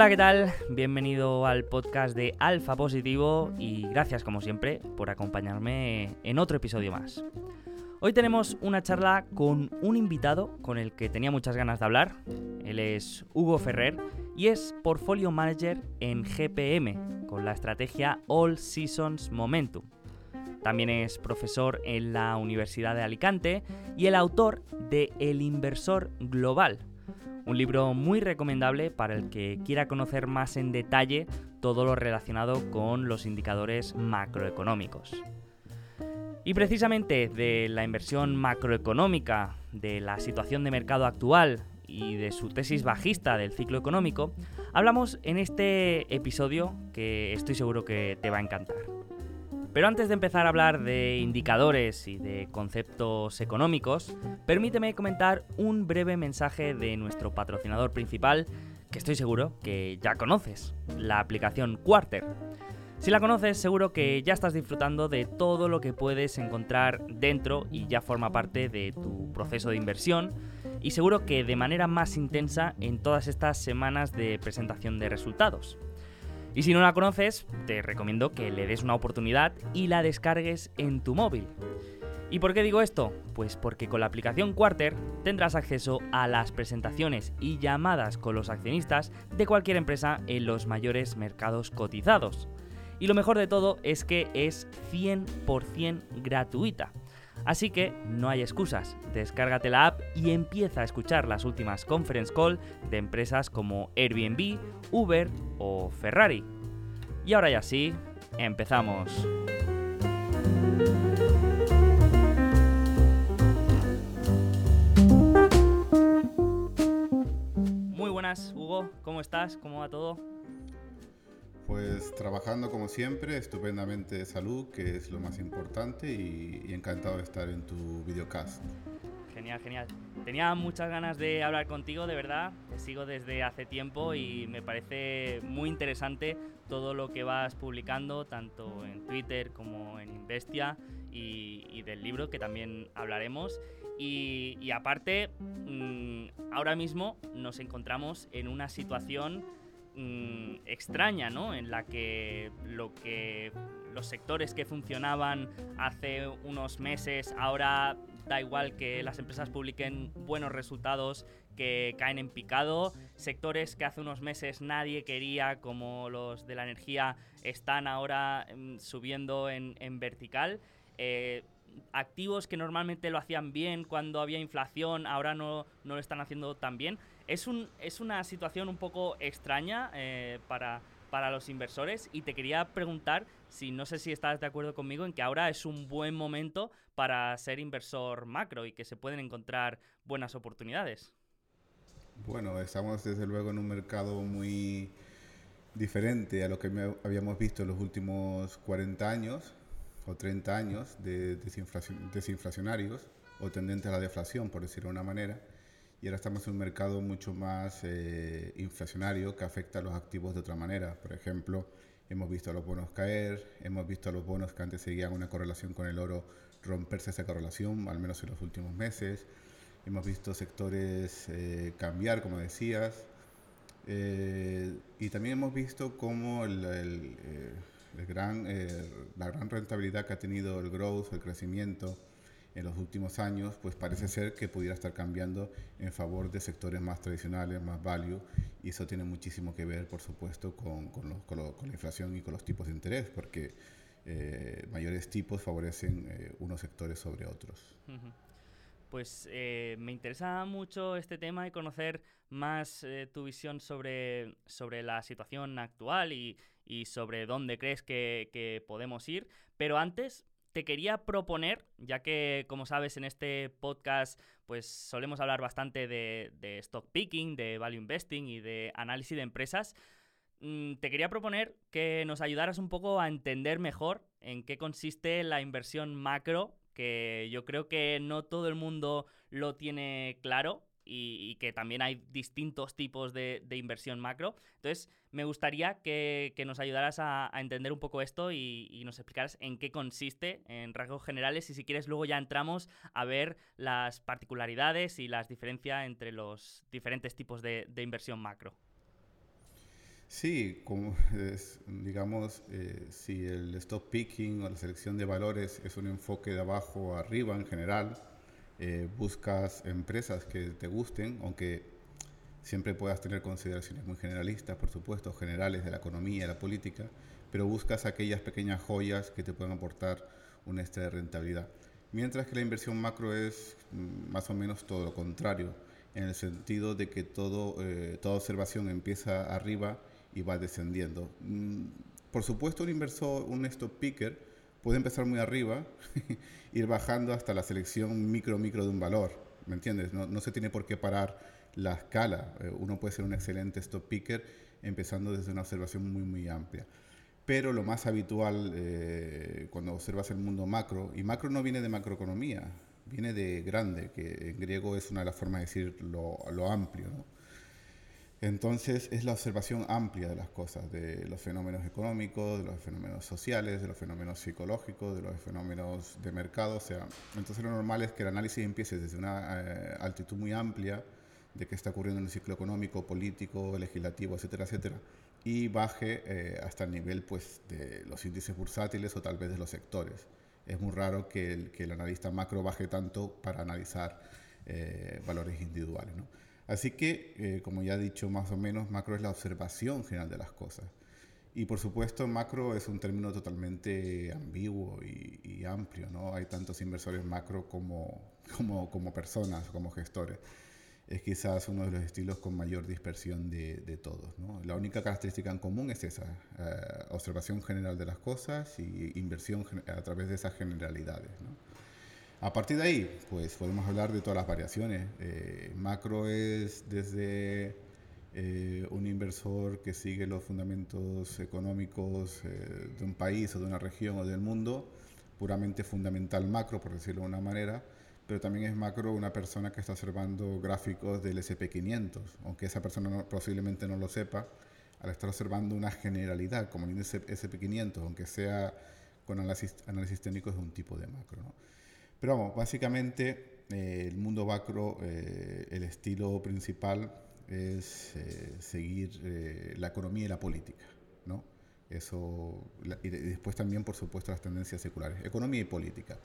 Hola, ¿qué tal? Bienvenido al podcast de Alfa Positivo y gracias como siempre por acompañarme en otro episodio más. Hoy tenemos una charla con un invitado con el que tenía muchas ganas de hablar. Él es Hugo Ferrer y es Portfolio Manager en GPM con la estrategia All Seasons Momentum. También es profesor en la Universidad de Alicante y el autor de El Inversor Global, un libro muy recomendable para el que quiera conocer más en detalle todo lo relacionado con los indicadores macroeconómicos. Y precisamente de la inversión macroeconómica, de la situación de mercado actual y de su tesis bajista del ciclo económico, hablamos en este episodio que estoy seguro que te va a encantar. Pero antes de empezar a hablar de indicadores y de conceptos económicos, permíteme comentar un breve mensaje de nuestro patrocinador principal, que estoy seguro que ya conoces, la aplicación Quarter. Si la conoces, seguro que ya estás disfrutando de todo lo que puedes encontrar dentro y ya forma parte de tu proceso de inversión y seguro que de manera más intensa en todas estas semanas de presentación de resultados. Y si no la conoces, te recomiendo que le des una oportunidad y la descargues en tu móvil. ¿Y por qué digo esto? Pues porque con la aplicación Quarter tendrás acceso a las presentaciones y llamadas con los accionistas de cualquier empresa en los mayores mercados cotizados. Y lo mejor de todo es que es 100% gratuita. Así que no hay excusas, descárgate la app y empieza a escuchar las últimas conference call de empresas como Airbnb, Uber o Ferrari. Y ahora ya sí, empezamos. Muy buenas, Hugo, ¿cómo estás? ¿Cómo va todo? Pues trabajando como siempre, estupendamente de salud, que es lo más importante, y, encantado de estar en tu videocast. Genial, genial. Tenía muchas ganas de hablar contigo, de verdad. Te sigo desde hace tiempo y me parece muy interesante todo lo que vas publicando, tanto en Twitter como en Investia y, del libro, que también hablaremos. Y, aparte, mm, ahora mismo nos encontramos en una situación Mm, extraña, ¿no? En la que lo que los sectores que funcionaban hace unos meses ahora da igual que las empresas publiquen buenos resultados que caen en picado, sectores que hace unos meses nadie quería como los de la energía están ahora mm, subiendo en, vertical. Eh, activos que normalmente lo hacían bien cuando había inflación, ahora no, no lo están haciendo tan bien. Es, un, es una situación un poco extraña eh, para, para los inversores y te quería preguntar si no sé si estás de acuerdo conmigo en que ahora es un buen momento para ser inversor macro y que se pueden encontrar buenas oportunidades. Bueno, estamos desde luego en un mercado muy diferente a lo que habíamos visto en los últimos 40 años o 30 años de desinflacionarios o tendente a la deflación, por decirlo de una manera y ahora estamos en un mercado mucho más eh, inflacionario que afecta a los activos de otra manera. Por ejemplo, hemos visto a los bonos caer, hemos visto a los bonos que antes seguían una correlación con el oro romperse esa correlación, al menos en los últimos meses. Hemos visto sectores eh, cambiar, como decías. Eh, y también hemos visto cómo el, el gran, la gran rentabilidad que ha tenido el growth, el crecimiento, en los últimos años, pues parece ser que pudiera estar cambiando en favor de sectores más tradicionales, más value, y eso tiene muchísimo que ver, por supuesto, con, con, la inflación y con los tipos de interés, porque eh, mayores tipos favorecen eh, unos sectores sobre otros. Pues eh, me interesa mucho este tema y conocer más tu visión sobre, sobre la situación actual y, y sobre dónde crees que, que podemos ir. Pero antes te quería proponer, ya que como sabes en este podcast pues solemos hablar bastante de, stock picking, de value investing y de análisis de empresas, mm, te quería proponer que nos ayudaras un poco a entender mejor en qué consiste la inversión macro, que yo creo que no todo el mundo lo tiene claro y, que también hay distintos tipos de, inversión macro. Entonces, me gustaría que, nos ayudaras a, entender un poco esto y, nos explicaras en qué consiste en rasgos generales y si quieres luego ya entramos a ver las particularidades y las diferencias entre los diferentes tipos de, inversión macro. Sí, como digamos, eh, si el stop picking o la selección de valores es un enfoque de abajo a arriba en general, eh, buscas empresas que te gusten, aunque siempre puedas tener consideraciones muy generalistas, por supuesto, generales de la economía, de la política, pero buscas aquellas pequeñas joyas que te puedan aportar un extra de rentabilidad. Mientras que la inversión macro es mm, más o menos todo lo contrario, en el sentido de que todo, eh, toda observación empieza arriba y va descendiendo. Mm, por supuesto, un inversor, un stop picker, puede empezar muy arriba, ir bajando hasta la selección micro micro de un valor, ¿me entiendes? No, no se tiene por qué parar la escala. Eh, uno puede ser un excelente stop picker empezando desde una observación muy muy amplia. Pero lo más habitual eh, cuando observas el mundo macro, y macro no viene de macroeconomía, viene de grande, que en griego es una de las formas de decir lo, lo amplio. ¿no? Entonces es la observación amplia de las cosas, de los fenómenos económicos, de los fenómenos sociales, de los fenómenos psicológicos, de los fenómenos de mercado. O sea, entonces lo normal es que el análisis empiece desde una eh, altitud muy amplia de qué está ocurriendo en el ciclo económico, político, legislativo, etcétera, etcétera, y baje eh, hasta el nivel pues, de los índices bursátiles o tal vez de los sectores. Es muy raro que el, analista macro baje tanto para analizar eh, valores individuales. ¿no? Así que, eh, como ya he dicho más o menos, macro es la observación general de las cosas. Y por supuesto, macro es un término totalmente ambiguo y, amplio, ¿no? Hay tantos inversores macro como, como, como personas, como gestores es quizás uno de los estilos con mayor dispersión de, todos. La única característica en común es esa, eh, observación general de las cosas y inversión a través de esas generalidades. A partir de ahí, pues podemos hablar de todas las variaciones. Eh, macro es desde eh, un inversor que sigue los fundamentos económicos de un país o de una región o del mundo, puramente fundamental macro, por decirlo de una manera, pero también es macro una persona que está observando gráficos del SP500, aunque esa persona posiblemente no lo sepa, al estar observando una generalidad como el índice SP500, aunque sea con análisis, análisis técnico, es un tipo de macro. ¿no? Pero vamos, básicamente eh, el mundo macro, eh, el estilo principal es eh, seguir la economía y la política. ¿no? Eso, y después también, por supuesto, las tendencias seculares, economía y política.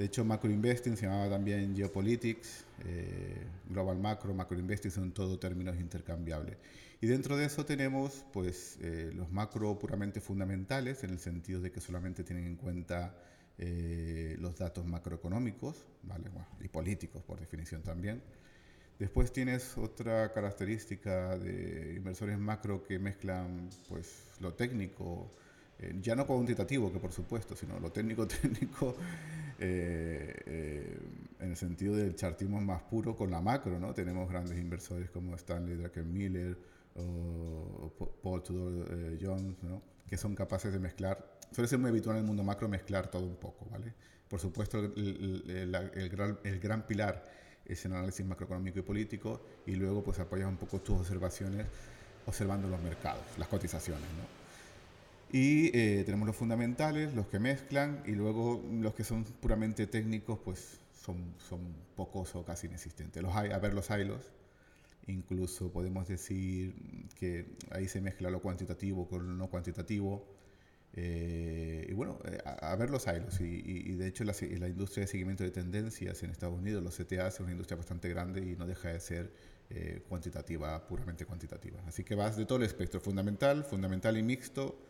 De hecho, macro investing se llamaba también geopolitics, eh, global macro, macro investing son todo términos intercambiables. Y dentro de eso tenemos pues eh, los macro puramente fundamentales, en el sentido de que solamente tienen en cuenta eh, los datos macroeconómicos, ¿vale? y políticos por definición también. Después tienes otra característica de inversores macro que mezclan pues lo técnico, ya no cuantitativo, que por supuesto, sino lo técnico-técnico eh, eh, en el sentido del chartismo más puro con la macro, ¿no? Tenemos grandes inversores como Stanley Druckenmiller o Paul Tudor eh, Jones, ¿no? Que son capaces de mezclar, suele ser muy habitual en el mundo macro mezclar todo un poco, ¿vale? Por supuesto, el, el, gran, el gran pilar es el análisis macroeconómico y político y luego pues apoyas un poco tus observaciones observando los mercados, las cotizaciones, ¿no? Y eh, tenemos los fundamentales, los que mezclan, y luego los que son puramente técnicos, pues son, son pocos o casi inexistentes. Los hay, a ver, los hilos, incluso podemos decir que ahí se mezcla lo cuantitativo con lo no cuantitativo. Eh, y bueno, eh, a, ver los hilos. Y, de hecho, la, la, industria de seguimiento de tendencias en Estados Unidos, los CTA, es una industria bastante grande y no deja de ser cuantitativa, puramente cuantitativa. Así que vas de todo el espectro, fundamental, fundamental y mixto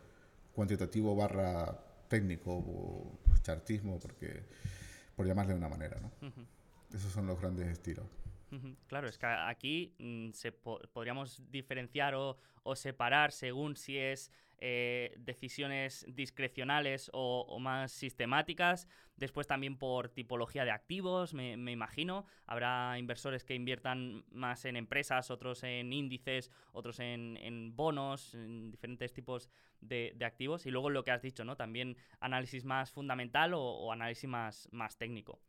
cuantitativo barra técnico o chartismo, porque, por llamarle de una manera. ¿no? Esos son los grandes estilos. Claro, es que aquí mm, se podríamos diferenciar o, separar según si es eh, decisiones discrecionales o, más sistemáticas. Después también por tipología de activos, me, imagino. Habrá inversores que inviertan más en empresas, otros en índices, otros en, bonos, en diferentes tipos de, activos. Y luego lo que has dicho, ¿no? También análisis más fundamental o, análisis más, más técnico.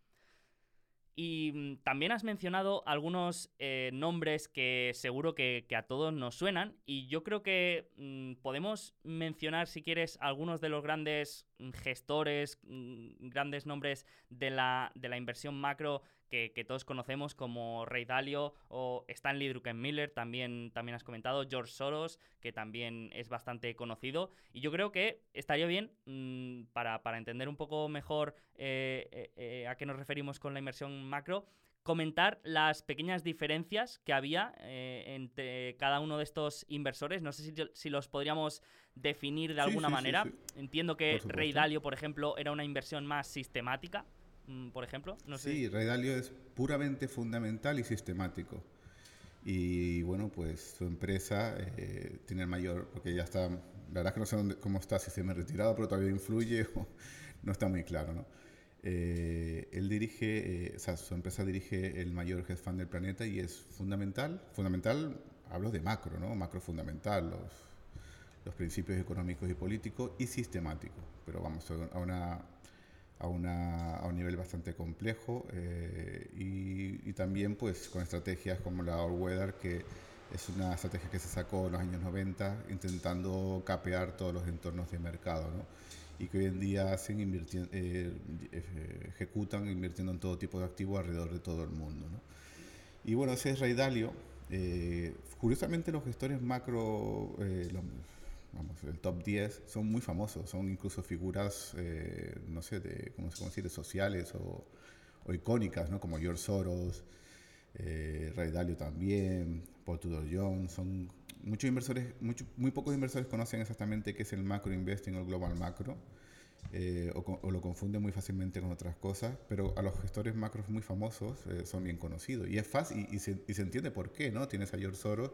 Y mm, también has mencionado algunos eh, nombres que seguro que, a todos nos suenan y yo creo que mm, podemos mencionar, si quieres, algunos de los grandes gestores, mm, grandes nombres de la, de la inversión macro que, todos conocemos como Ray Dalio o Stanley Druckenmiller, también, también has comentado, George Soros, que también es bastante conocido. Y yo creo que estaría bien, mm, para, entender un poco mejor eh, eh, eh, a qué nos referimos con la inversión macro, comentar las pequeñas diferencias que había entre cada uno de estos inversores. No sé si, los podríamos definir de alguna manera. Entiendo que Ray Dalio, por ejemplo, era una inversión más sistemática. Mm, por ejemplo? No sí, Ray Dalio es puramente fundamental y sistemático. Y bueno, pues su empresa eh, tiene el mayor, porque ya está, la verdad es que no sé cómo está, si se me ha retirado, pero todavía influye o no está muy claro, ¿no? Eh, él dirige, eh, o sea, su empresa dirige el mayor hedge fund del planeta y es fundamental, fundamental, hablo de macro, ¿no? Macro fundamental, los, los principios económicos y políticos y sistemático, pero vamos a una a, una, a un nivel bastante complejo eh, y, también pues con estrategias como la All Weather que es una estrategia que se sacó en los años 90 intentando capear todos los entornos de mercado ¿no? y que hoy en día hacen eh, eh, ejecutan invirtiendo en todo tipo de activos alrededor de todo el mundo. ¿no? Y bueno, ese es Ray Dalio. curiosamente los gestores macro, vamos, el top 10 son muy famosos, son incluso figuras, eh, no sé, de, ¿cómo se decir?, sociales o, icónicas, ¿no? Como George Soros, eh, Ray Dalio también, Paul Tudor Jones, son muchos inversores, muy pocos inversores conocen exactamente qué es el macro investing o el global macro. Eh, o, lo confunden muy fácilmente con otras cosas, pero a los gestores macros muy famosos son bien conocidos. Y es fácil, y, se, y, se, entiende por qué, ¿no? Tienes a George Soros,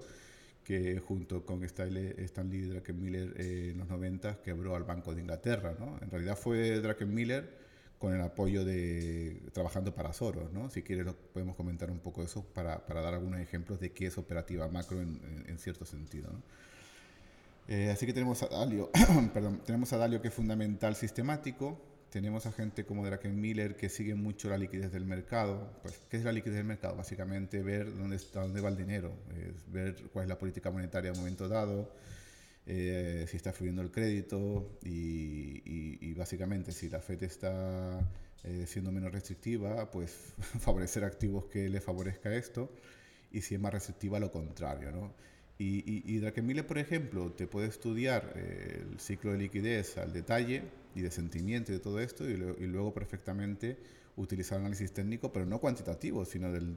que junto con Stanley Druckenmiller eh, en los 90 quebró al Banco de Inglaterra. ¿no? En realidad fue Druckenmiller con el apoyo de trabajando para Soros. ¿no? Si quieres podemos comentar un poco eso para, para, dar algunos ejemplos de qué es operativa macro en, en, cierto sentido. ¿no? Eh, así que tenemos a Dalio, perdón, tenemos a Dalio que es fundamental sistemático, tenemos a gente como Miller que sigue mucho la liquidez del mercado. Pues, ¿Qué es la liquidez del mercado? Básicamente ver dónde, está, dónde va el dinero, ver cuál es la política monetaria en un momento dado, eh, si está fluyendo el crédito y, básicamente si la Fed está eh, siendo menos restrictiva, pues favorecer activos que le favorezca esto y si es más restrictiva lo contrario. ¿no? Y, y, y por ejemplo, te puede estudiar eh, el ciclo de liquidez al detalle y de sentimiento y de todo esto, y, luego perfectamente utilizar análisis técnico, pero no cuantitativo, sino del,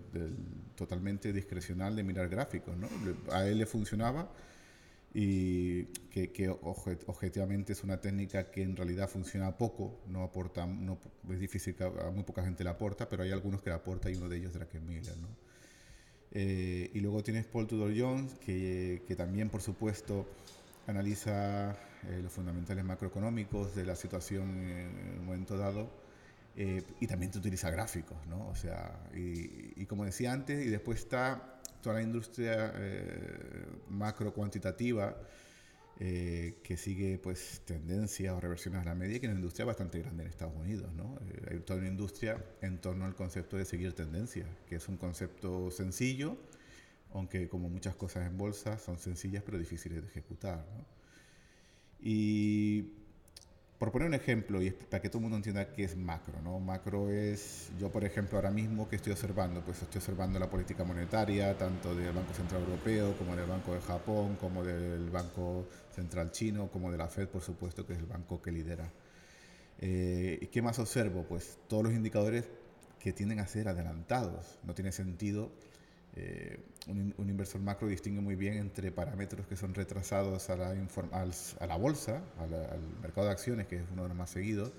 totalmente discrecional de mirar gráficos. ¿no? A él le funcionaba y que, que, objetivamente es una técnica que en realidad funciona poco, no aporta, no, es difícil que a, muy poca gente la aporta, pero hay algunos que la aporta y uno de ellos es Druckenmiller. ¿no? Eh, y luego tienes Paul Tudor Jones, que, que también, por supuesto, analiza eh, los fundamentales macroeconómicos de la situación en un momento dado. Eh, y también te utiliza gráficos, ¿no? O sea, y, y, como decía antes, y después está toda la industria macro cuantitativa eh, que sigue pues tendencias o reversiones a la media, que es una industria bastante grande en Estados Unidos. ¿no? Eh, hay toda una industria en torno al concepto de seguir tendencias, que es un concepto sencillo, aunque como muchas cosas en bolsa son sencillas pero difíciles de ejecutar. ¿no? Y por poner un ejemplo, y para que todo el mundo entienda qué es macro, ¿no? Macro es, yo por ejemplo ahora mismo que estoy observando, pues estoy observando la política monetaria, tanto del Banco Central Europeo, como del Banco de Japón, como del Banco Central Chino, como de la Fed, por supuesto, que es el banco que lidera. Eh, ¿Y qué más observo? Pues todos los indicadores que tienden a ser adelantados. No tiene sentido eh, un, inversor macro distingue muy bien entre parámetros que son retrasados a la, bolsa, al mercado de acciones, que es uno de los más seguidos,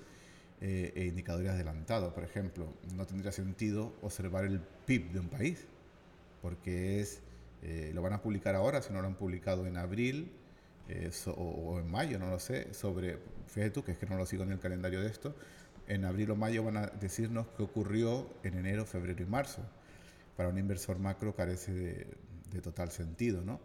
eh, e indicadores adelantados. Por ejemplo, no tendría sentido observar el PIB de un país, porque es, eh, lo van a publicar ahora, si no lo han publicado en abril o, o, en mayo, no lo sé, sobre, fíjate que es que no lo sigo en el calendario de esto, en abril o mayo van a decirnos qué ocurrió en enero, febrero y marzo para un inversor macro carece de, total sentido, ¿no?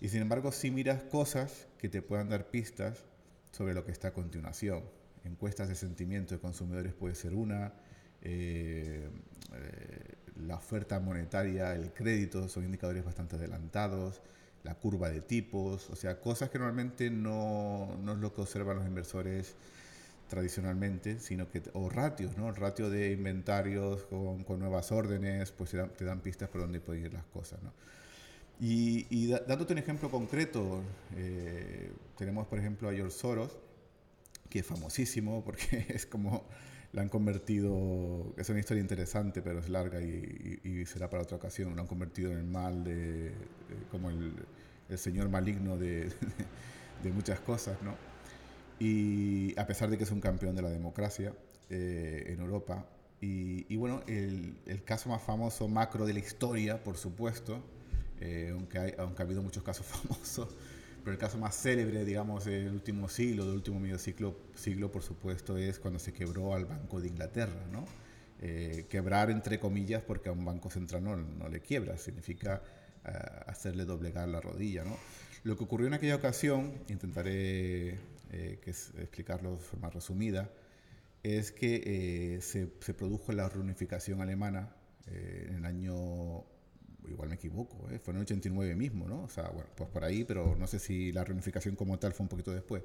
Y sin embargo, si miras cosas que te puedan dar pistas sobre lo que está a continuación. Encuestas de sentimiento de consumidores puede ser una, eh, eh, la oferta monetaria, el crédito son indicadores bastante adelantados, la curva de tipos, o sea, cosas que normalmente no, no es lo que observan los inversores tradicionalmente, sino que, o ratios, ¿no? El ratio de inventarios con, con nuevas órdenes, pues te dan, te dan, pistas por dónde pueden ir las cosas, ¿no? Y, y dándote un ejemplo concreto, eh, tenemos por ejemplo a George Soros, que es famosísimo porque es como la han convertido, es una historia interesante, pero es larga y, y, será para otra ocasión, lo han convertido en el mal de, de como el, el, señor maligno de, de, de, muchas cosas, ¿no? Y a pesar de que es un campeón de la democracia eh, en Europa. Y, y bueno, el, el, caso más famoso macro de la historia, por supuesto, eh, aunque, hay, aunque ha habido muchos casos famosos, pero el caso más célebre, digamos, del último siglo, del último medio siglo, siglo, por supuesto, es cuando se quebró al Banco de Inglaterra, ¿no? Eh, quebrar entre comillas porque a un banco central no, no le quiebra, significa uh, hacerle doblegar la rodilla, ¿no? Lo que ocurrió en aquella ocasión, intentaré eh, que es, explicarlo de forma resumida, es que eh, se, se, produjo la reunificación alemana eh, en el año igual me equivoco, ¿eh? fue en el 89 mismo, ¿no? O sea, bueno, pues por ahí, pero no sé si la reunificación como tal fue un poquito después.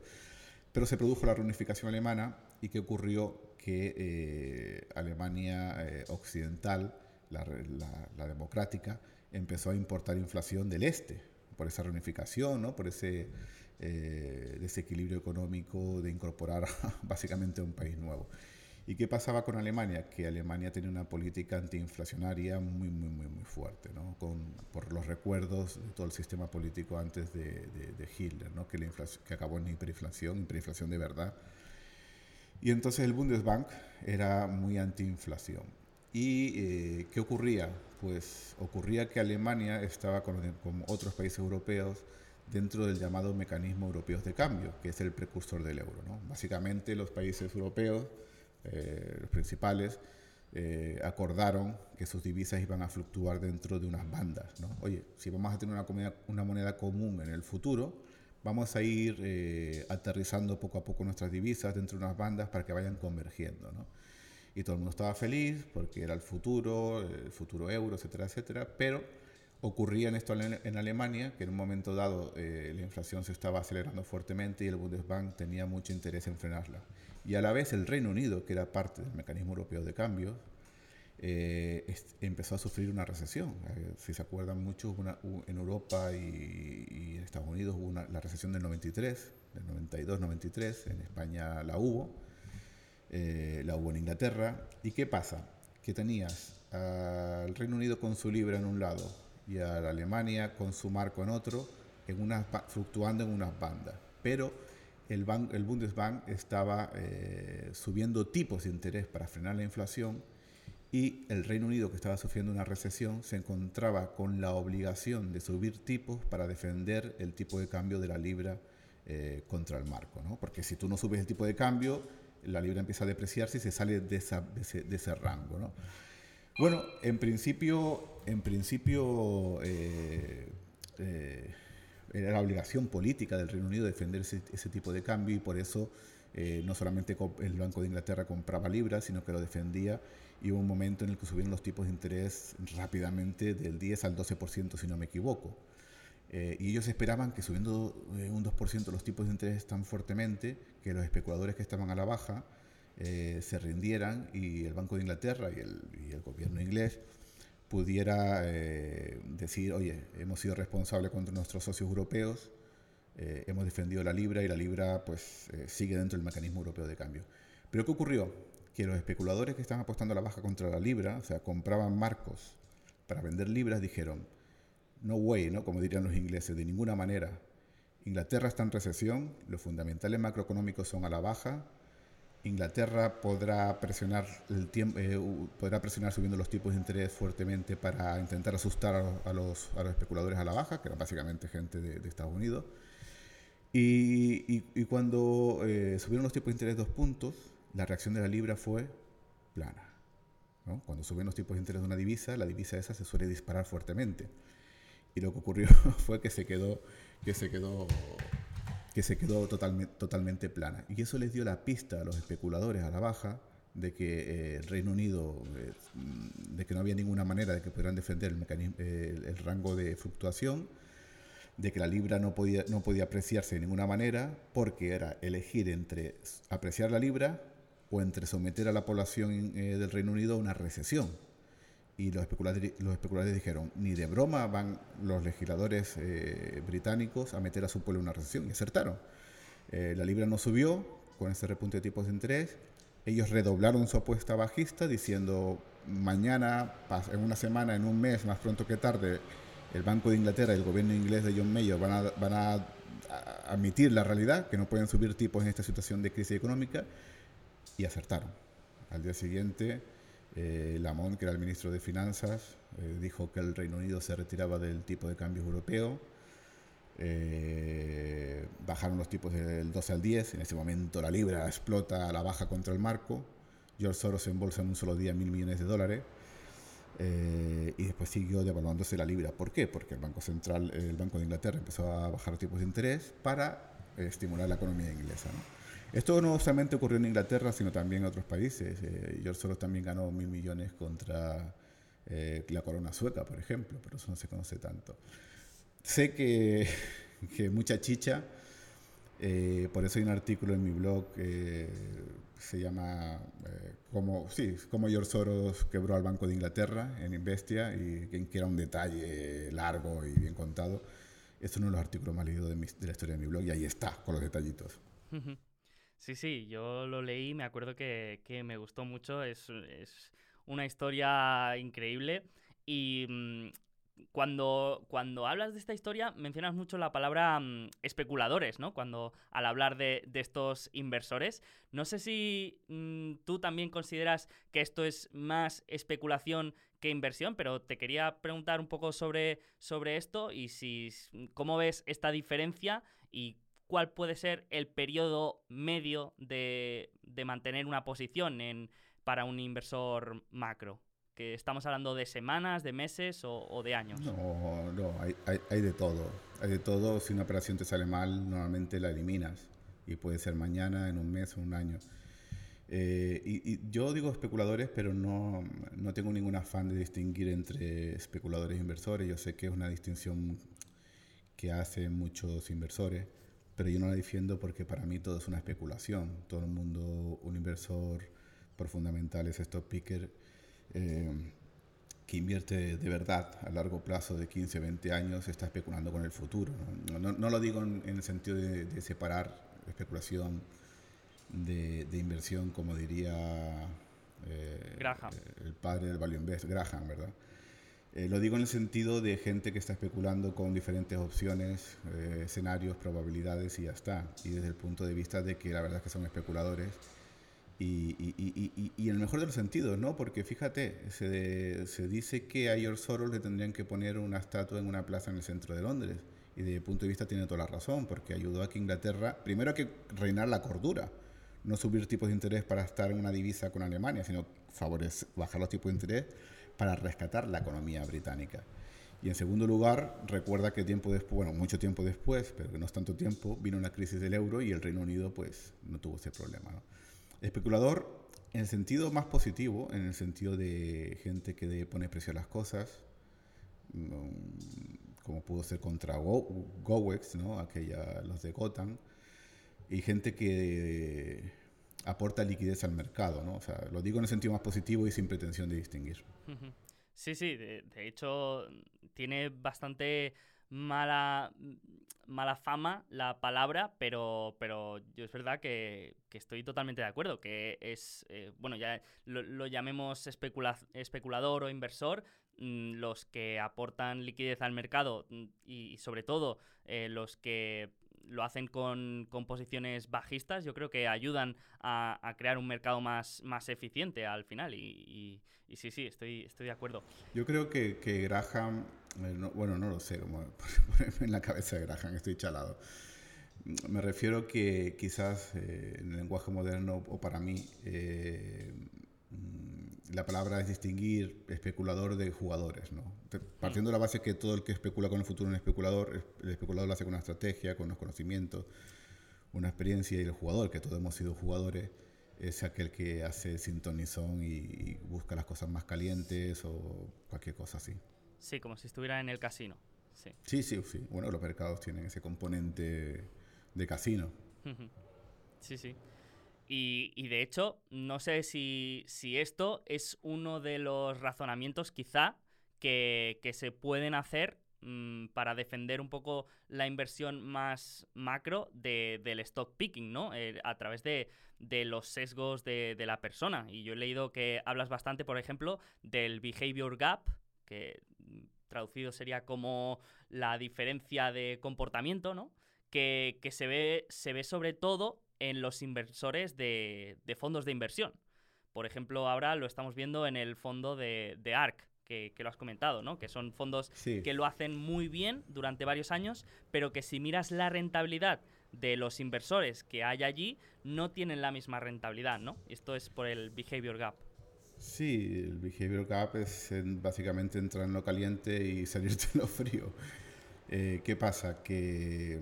Pero se produjo la reunificación alemana y ¿qué ocurrió? Que eh, Alemania eh, occidental, la, la, la, democrática, empezó a importar inflación del este por esa reunificación, ¿no? Por ese eh, desequilibrio económico de incorporar básicamente a un país nuevo. ¿Y qué pasaba con Alemania? Que Alemania tenía una política antiinflacionaria muy, muy, muy, muy fuerte, ¿no? Con, por los recuerdos de todo el sistema político antes de, Hitler, ¿no? que, la que acabó en hiperinflación, hiperinflación de verdad. Y entonces el Bundesbank era muy antiinflación. ¿Y eh, qué ocurría? Pues ocurría que Alemania estaba con otros países europeos dentro del llamado mecanismo europeo de cambio, que es el precursor del euro. ¿no? Básicamente los países europeos eh, los principales, eh, acordaron que sus divisas iban a fluctuar dentro de unas bandas. ¿no? Oye, si vamos a tener una, moneda común en el futuro, vamos a ir eh, aterrizando poco a poco nuestras divisas dentro de unas bandas para que vayan convergiendo. Y todo el mundo estaba feliz porque era el futuro, el futuro euro, etcétera, etcétera, pero ocurría en esto en Alemania, que en un momento dado eh, la inflación se estaba acelerando fuertemente y el Bundesbank tenía mucho interés en frenarla y a la vez el Reino Unido, que era parte del mecanismo europeo de cambio, eh, empezó a sufrir una recesión. Eh, si se acuerdan mucho, una, en Europa y, y, en Estados Unidos hubo una, la recesión del 93, del 92-93, en España la hubo, eh, la hubo en Inglaterra. ¿Y qué pasa? Que tenías al Reino Unido con su libra en un lado y a la Alemania con su marco en otro, en una, fluctuando en unas bandas. Pero el, Bank, el Bundesbank estaba eh, subiendo tipos de interés para frenar la inflación y el Reino Unido, que estaba sufriendo una recesión, se encontraba con la obligación de subir tipos para defender el tipo de cambio de la libra eh, contra el marco. ¿no? Porque si tú no subes el tipo de cambio, la libra empieza a depreciarse y se sale de, de, ese, de ese, rango. ¿no? Bueno, en principio, en principio eh, eh, era la obligación política del Reino Unido defender ese, tipo de cambio y por eso eh, no solamente el Banco de Inglaterra compraba libras, sino que lo defendía y hubo un momento en el que subieron los tipos de interés rápidamente del 10 al 12%, si no me equivoco. Y ellos esperaban que subiendo un 2% los tipos de interés tan fuertemente que los especuladores que estaban a la baja se rindieran y el Banco de Inglaterra y el gobierno inglés pudiera eh, decir, oye, hemos sido responsables contra nuestros socios europeos, eh, hemos defendido la libra y la libra pues eh, sigue dentro del mecanismo europeo de cambio. Pero ¿qué ocurrió? Que los especuladores que estaban apostando a la baja contra la libra, o sea, compraban marcos para vender libras, dijeron, no way, ¿no? como dirían los ingleses, de ninguna manera. Inglaterra está en recesión, los fundamentales macroeconómicos son a la baja, Inglaterra podrá presionar el tiempo, eh, podrá presionar subiendo los tipos de interés fuertemente para intentar asustar a, los, a los, especuladores a la baja, que eran básicamente gente de, Estados Unidos. Y cuando eh, subieron los tipos de interés dos puntos, la reacción de la libra fue plana. ¿no? Cuando suben los tipos de interés de una divisa, la divisa esa se suele disparar fuertemente. Y lo que ocurrió fue que se quedó, que se quedó que se quedó totalmente, totalmente plana. Y eso les dio la pista a los especuladores a la baja de que eh, el Reino Unido, eh, de que no había ninguna manera de que pudieran defender el, rango de fluctuación, de que la libra no podía, no podía apreciarse de ninguna manera porque era elegir entre apreciar la libra o entre someter a la población eh, del Reino Unido a una recesión. Y los especuladores, los especuladores dijeron, ni de broma van los legisladores eh, británicos a meter a su pueblo en una recesión. Y acertaron. Eh, la libra no subió con ese repunte de tipos de interés. Ellos redoblaron su apuesta bajista diciendo, mañana, en una semana, en un mes, más pronto que tarde, el Banco de Inglaterra y el gobierno inglés de John Mayer van a, van a admitir la realidad, que no pueden subir tipos en esta situación de crisis económica, y acertaron. Al día siguiente, eh, Lamont, que era el ministro de Finanzas, eh, dijo que el Reino Unido se retiraba del tipo de cambio europeo. Eh, bajaron los tipos del 12 al 10. En ese momento la libra explota a la baja contra el marco. George Soros embolsa en un solo día mil millones de dólares. y después siguió devaluándose la libra. ¿Por qué? Porque el Banco Central, el Banco de Inglaterra empezó a bajar los tipos de interés para estimular la economía inglesa. Esto no solamente ocurrió en Inglaterra, sino también en otros países. Eh, George Soros también ganó mil millones contra eh, la corona sueca, por ejemplo, pero eso no se conoce tanto. Sé que, que mucha chicha, eh, por eso hay un artículo en mi blog que se llama como, sí, cómo George Soros quebró al Banco de Inglaterra en Investia y que era un detalle largo y bien contado. Es uno de los artículos más leídos de, de la historia de mi blog y ahí está, con los detallitos. Sí, sí, yo lo leí, me acuerdo que, me gustó mucho, es, una historia increíble y mm, cuando, cuando hablas de esta historia mencionas mucho la palabra mm, especuladores, ¿no? Cuando al hablar de, estos inversores. No sé si mm, tú también consideras que esto es más especulación que inversión, pero te quería preguntar un poco sobre, sobre esto y si cómo ves esta diferencia y cuál puede ser el periodo medio de, mantener una posición en, para un inversor macro. Que estamos hablando de semanas, de meses o, de años. No, no, hay, de todo. Hay de todo. Si una operación te sale mal, normalmente la eliminas. Y puede ser mañana, en un mes o un año. Eh, y, yo digo especuladores, pero no, no tengo ningún afán de distinguir entre especuladores e inversores. Yo sé que es una distinción que hacen muchos inversores pero yo no la defiendo porque para mí todo es una especulación. Todo el mundo, un inversor por fundamental es stock picker eh, que invierte de verdad a largo plazo de 15, 20 años, está especulando con el futuro. No, no, lo digo en, el sentido de, separar especulación de, inversión, como diría eh, el padre del Value Invest, Graham, ¿verdad? Eh, lo digo en el sentido de gente que está especulando con diferentes opciones, eh, escenarios, probabilidades y ya está. Y desde el punto de vista de que la verdad es que son especuladores. Y, y, y, y en el mejor de los sentidos, ¿no? Porque fíjate, se, se, dice que a George Soros le tendrían que poner una estatua en una plaza en el centro de Londres. Y desde el punto de vista tiene toda la razón, porque ayudó a que Inglaterra, primero hay que reinar la cordura, no subir tipos de interés para estar en una divisa con Alemania, sino favorecer, bajar los tipos de interés para rescatar la economía británica. Y en segundo lugar, recuerda que tiempo después, bueno, mucho tiempo después, pero que no es tanto tiempo, vino una crisis del euro y el Reino Unido pues no tuvo ese problema. Especulador en el sentido más positivo, en el sentido de gente que pone precio a las cosas, mm, como pudo ser contra Gowex, ¿no? Aquella, los de Gotham, y gente que aporta liquidez al mercado, ¿no? O sea, lo digo en el sentido más positivo y sin pretensión de distinguir. Sí, sí, de, hecho tiene bastante mala, mala fama la palabra, pero, pero yo es verdad que, estoy totalmente de acuerdo, que es, eh, bueno, ya lo, llamemos especulador o inversor, mm, los que aportan liquidez al mercado mm, y, sobre todo eh, los que lo hacen con, posiciones bajistas, yo creo que ayudan a, crear un mercado más, más eficiente al final. Y, sí, sí, estoy, estoy de acuerdo. Yo creo que, que Graham, eh, bueno, no lo sé, como en la cabeza de Graham, estoy chalado. Me refiero que quizás eh, en el lenguaje moderno, o para mí, eh, la palabra es distinguir especulador de jugadores, ¿no? Partiendo de la base que todo el que especula con el futuro es un especulador, el especulador lo hace con una estrategia, con unos conocimientos, una experiencia, y el jugador, que todos hemos sido jugadores, es aquel que hace sintonizón y, busca las cosas más calientes o cualquier cosa así. Sí, como si estuviera en el casino. Sí. sí, sí, sí. Bueno, los mercados tienen ese componente de casino. Sí, sí. Y, de hecho, no sé si, si, esto es uno de los razonamientos quizá que, que se pueden hacer Mm, para defender un poco la inversión más macro del stock picking, ¿no? Eh, a través de, los sesgos de, la persona. Y yo he leído que hablas bastante, por ejemplo, del behavior gap, que mm, traducido sería como la diferencia de comportamiento, ¿no? Que, se, ve, se ve sobre todo en los inversores de, fondos de inversión. Por ejemplo, ahora lo estamos viendo en el fondo de, de ARC, que, lo has comentado, ¿no? Que son fondos que lo hacen muy bien durante varios años, pero que si miras la rentabilidad de los inversores que hay allí, no tienen la misma rentabilidad, ¿no? Esto es por el behavior gap. Sí, el behavior gap es básicamente entrar en lo caliente y salirte en lo frío. Eh, ¿Qué pasa? Que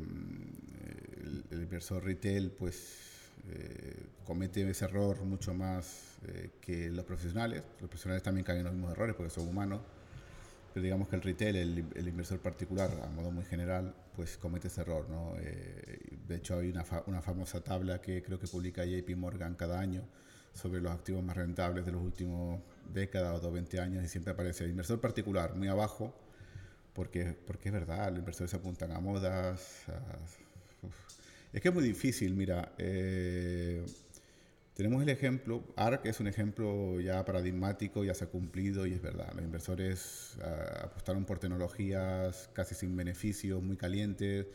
mm, el, inversor retail, pues, eh, comete ese error mucho más eh, que los profesionales. Los profesionales también caen en los mismos errores porque son humanos. Pero digamos que el retail, el, inversor particular, a modo muy general, pues comete ese error. ¿no? Eh, de hecho, hay una, una famosa tabla que creo que publica JP Morgan cada año sobre los activos más rentables de los últimos décadas o 20 años y siempre aparece el inversor particular muy abajo porque, porque es verdad, los inversores se apuntan a modas. Es que es muy difícil, mira. Eh, tenemos el ejemplo, ARC es un ejemplo ya paradigmático, ya se ha cumplido y es verdad. Los inversores ah, apostaron por tecnologías casi sin beneficios, muy calientes,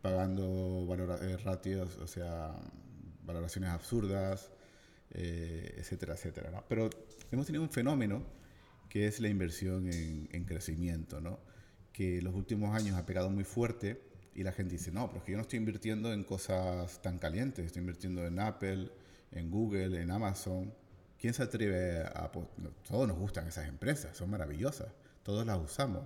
pagando eh, ratios, o sea, valoraciones absurdas, eh, etcétera, etcétera. Pero hemos tenido un fenómeno que es la inversión en, en crecimiento, ¿no? que los últimos años ha pegado muy fuerte y la gente dice, no, pero es que yo no estoy invirtiendo en cosas tan calientes, estoy invirtiendo en Apple, en Google, en Amazon. ¿Quién se atreve a... Todos nos gustan esas empresas, son maravillosas, todos las usamos.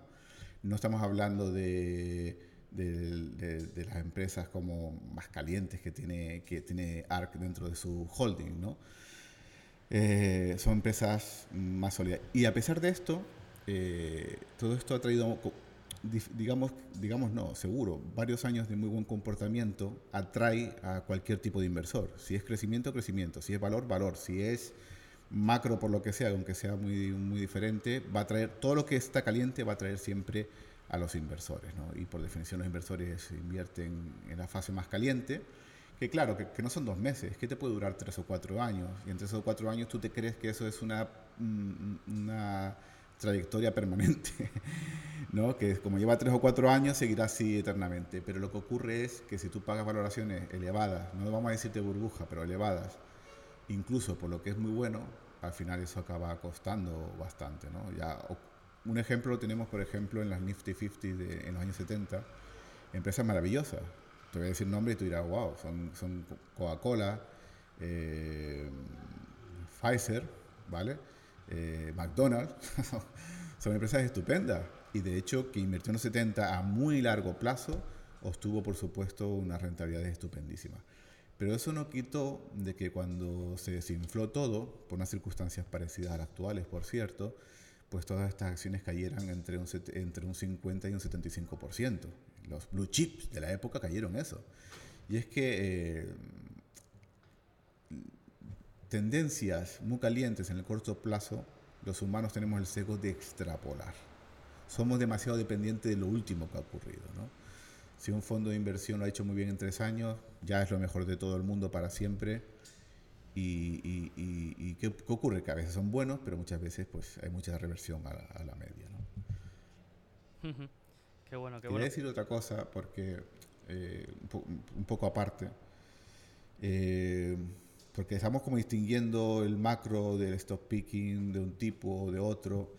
No estamos hablando de, de, las empresas como más calientes que tiene, que tiene ARC dentro de su holding, ¿no? Eh, son empresas más sólidas. Y a pesar de esto, eh, todo esto ha traído digamos, digamos no, seguro, varios años de muy buen comportamiento atrae a cualquier tipo de inversor. Si es crecimiento, crecimiento. Si es valor, valor. Si es macro por lo que sea, aunque sea muy, muy diferente, va a traer, todo lo que está caliente va a traer siempre a los inversores. ¿no? Y por definición los inversores invierten en la fase más caliente, que claro, que, no son dos meses, que te puede durar tres o cuatro años. Y en tres o cuatro años tú te crees que eso es una, mm, una trayectoria permanente, ¿no? que como lleva tres o cuatro años seguirá así eternamente. Pero lo que ocurre es que si tú pagas valoraciones elevadas, no vamos a decirte burbuja, pero elevadas, incluso por lo que es muy bueno, al final eso acaba costando bastante. ¿no? Ya, un ejemplo lo tenemos, por ejemplo, en las Nifty 50 de, en los años 70, empresas maravillosas. Te voy a decir nombre y tú dirás, wow, son, son Coca-Cola, eh, Pfizer, ¿vale? Eh, McDonald's, son empresas estupendas. Y de hecho, que invirtió en los 70 a muy largo plazo, obtuvo, por supuesto, una rentabilidad estupendísima. Pero eso no quitó de que cuando se desinfló todo, por unas circunstancias parecidas a las actuales, por cierto, pues todas estas acciones cayeran entre un, entre un 50 y un 75%. Los blue chips de la época cayeron eso. Y es que eh, tendencias muy calientes en el corto plazo, los humanos tenemos el sesgo de extrapolar. Somos demasiado dependientes de lo último que ha ocurrido. ¿no? Si un fondo de inversión lo ha hecho muy bien en tres años, ya es lo mejor de todo el mundo para siempre. ¿Y, y, ¿qué, ocurre? Que a veces son buenos, pero muchas veces pues hay mucha reversión a la, media. ¿no? qué bueno, qué Quería decir otra cosa, porque eh, un, poco aparte. Eh, porque estamos como distinguiendo el macro del stock picking de un tipo o de otro.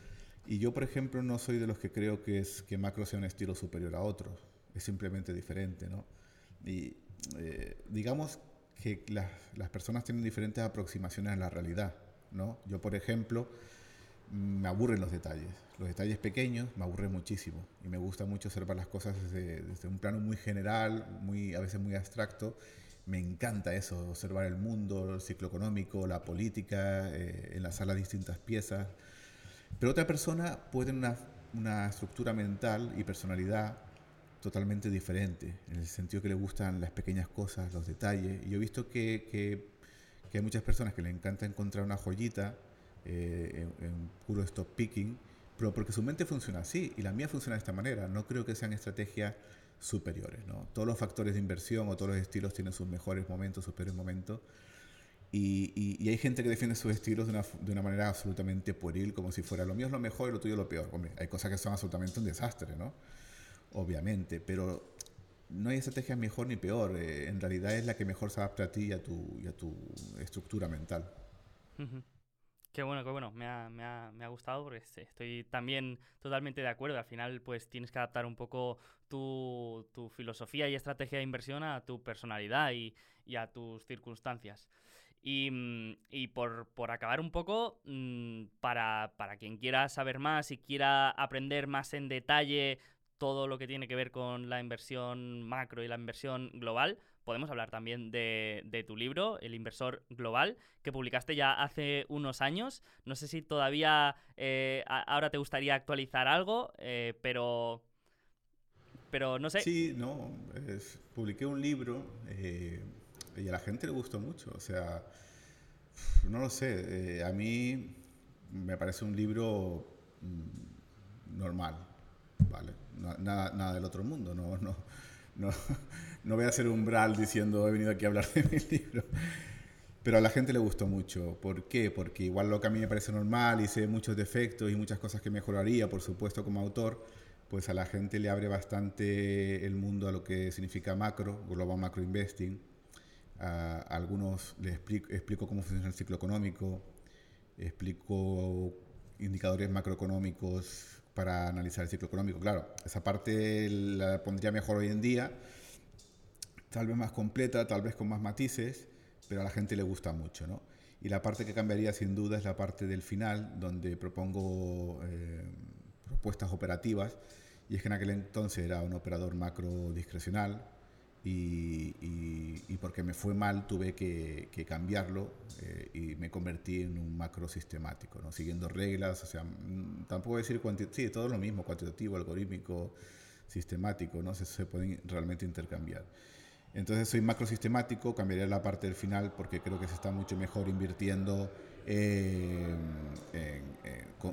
Y yo, por ejemplo, no soy de los que creo que, es, que macro sea un estilo superior a otro. Es simplemente diferente, ¿no? Y eh, digamos que las, las, personas tienen diferentes aproximaciones a la realidad, ¿no? Yo, por ejemplo, me aburren los detalles. Los detalles pequeños me aburren muchísimo. Y me gusta mucho observar las cosas desde, desde un plano muy general, muy, a veces muy abstracto me encanta eso, observar el mundo, el ciclo económico, la política, eh, enlazar las distintas piezas. Pero otra persona puede tener una estructura mental y personalidad totalmente diferente, en el sentido que le gustan las pequeñas cosas, los detalles. Y yo he visto que, que, hay muchas personas que le encanta encontrar una joyita eh, en, puro stop picking, pero porque su mente funciona así y la mía funciona de esta manera. No creo que sean estrategias superiores. ¿no? Todos los factores de inversión o todos los estilos tienen sus mejores momentos, sus peores momentos. Y, y, hay gente que defiende sus estilos de una, de una, manera absolutamente pueril, como si fuera lo mío es lo mejor y lo tuyo lo peor. Hombre, hay cosas que son absolutamente un desastre, ¿no? Obviamente, pero no hay estrategia mejor ni peor. Eh, en realidad es la que mejor se adapta a ti y a tu, y a tu estructura mental. Qué bueno, qué bueno. Me ha, me, ha, me ha, gustado porque estoy también totalmente de acuerdo. Al final, pues tienes que adaptar un poco tu, tu filosofía y estrategia de inversión a tu personalidad y, y a tus circunstancias. Y, mm, y por, por, acabar un poco, mm, para, para, quien quiera saber más y quiera aprender más en detalle todo lo que tiene que ver con la inversión macro y la inversión global, podemos hablar también de, tu libro, El inversor global, que publicaste ya hace unos años. No sé si todavía eh, ahora te gustaría actualizar algo, eh, pero, pero no sé. Sí, no, publiqué un libro. Eh, y a la gente le gustó mucho. O sea, no lo sé, a mí me parece un libro mm, normal, ¿vale? nada, nada del otro mundo, no, no, no voy a ser umbral diciendo he venido aquí a hablar de mi libro. Pero a la gente le gustó mucho. ¿Por qué? Porque igual lo que a mí me parece normal, hice muchos defectos y muchas cosas que mejoraría, por supuesto, como autor, pues a la gente le abre bastante el mundo a lo que significa macro, Global Macro Investing a, algunos les explico, cómo funciona el ciclo económico, explico indicadores macroeconómicos para analizar el ciclo económico. Claro, esa parte la pondría mejor hoy en día, tal vez más completa, tal vez con más matices, pero a la gente le gusta mucho, ¿no? Y la parte que cambiaría sin duda es la parte del final, donde propongo eh, propuestas operativas, y es que en aquel entonces era un operador macro discrecional, y, porque me fue mal tuve que, cambiarlo eh, y me convertí en un macro sistemático, ¿no? siguiendo reglas, o sea, mm, tampoco decir sí, todo lo mismo, cuantitativo, algorítmico, sistemático, ¿no? se, se pueden realmente intercambiar. Entonces soy macro sistemático, cambiaría la parte del final porque creo que se está mucho mejor invirtiendo eh,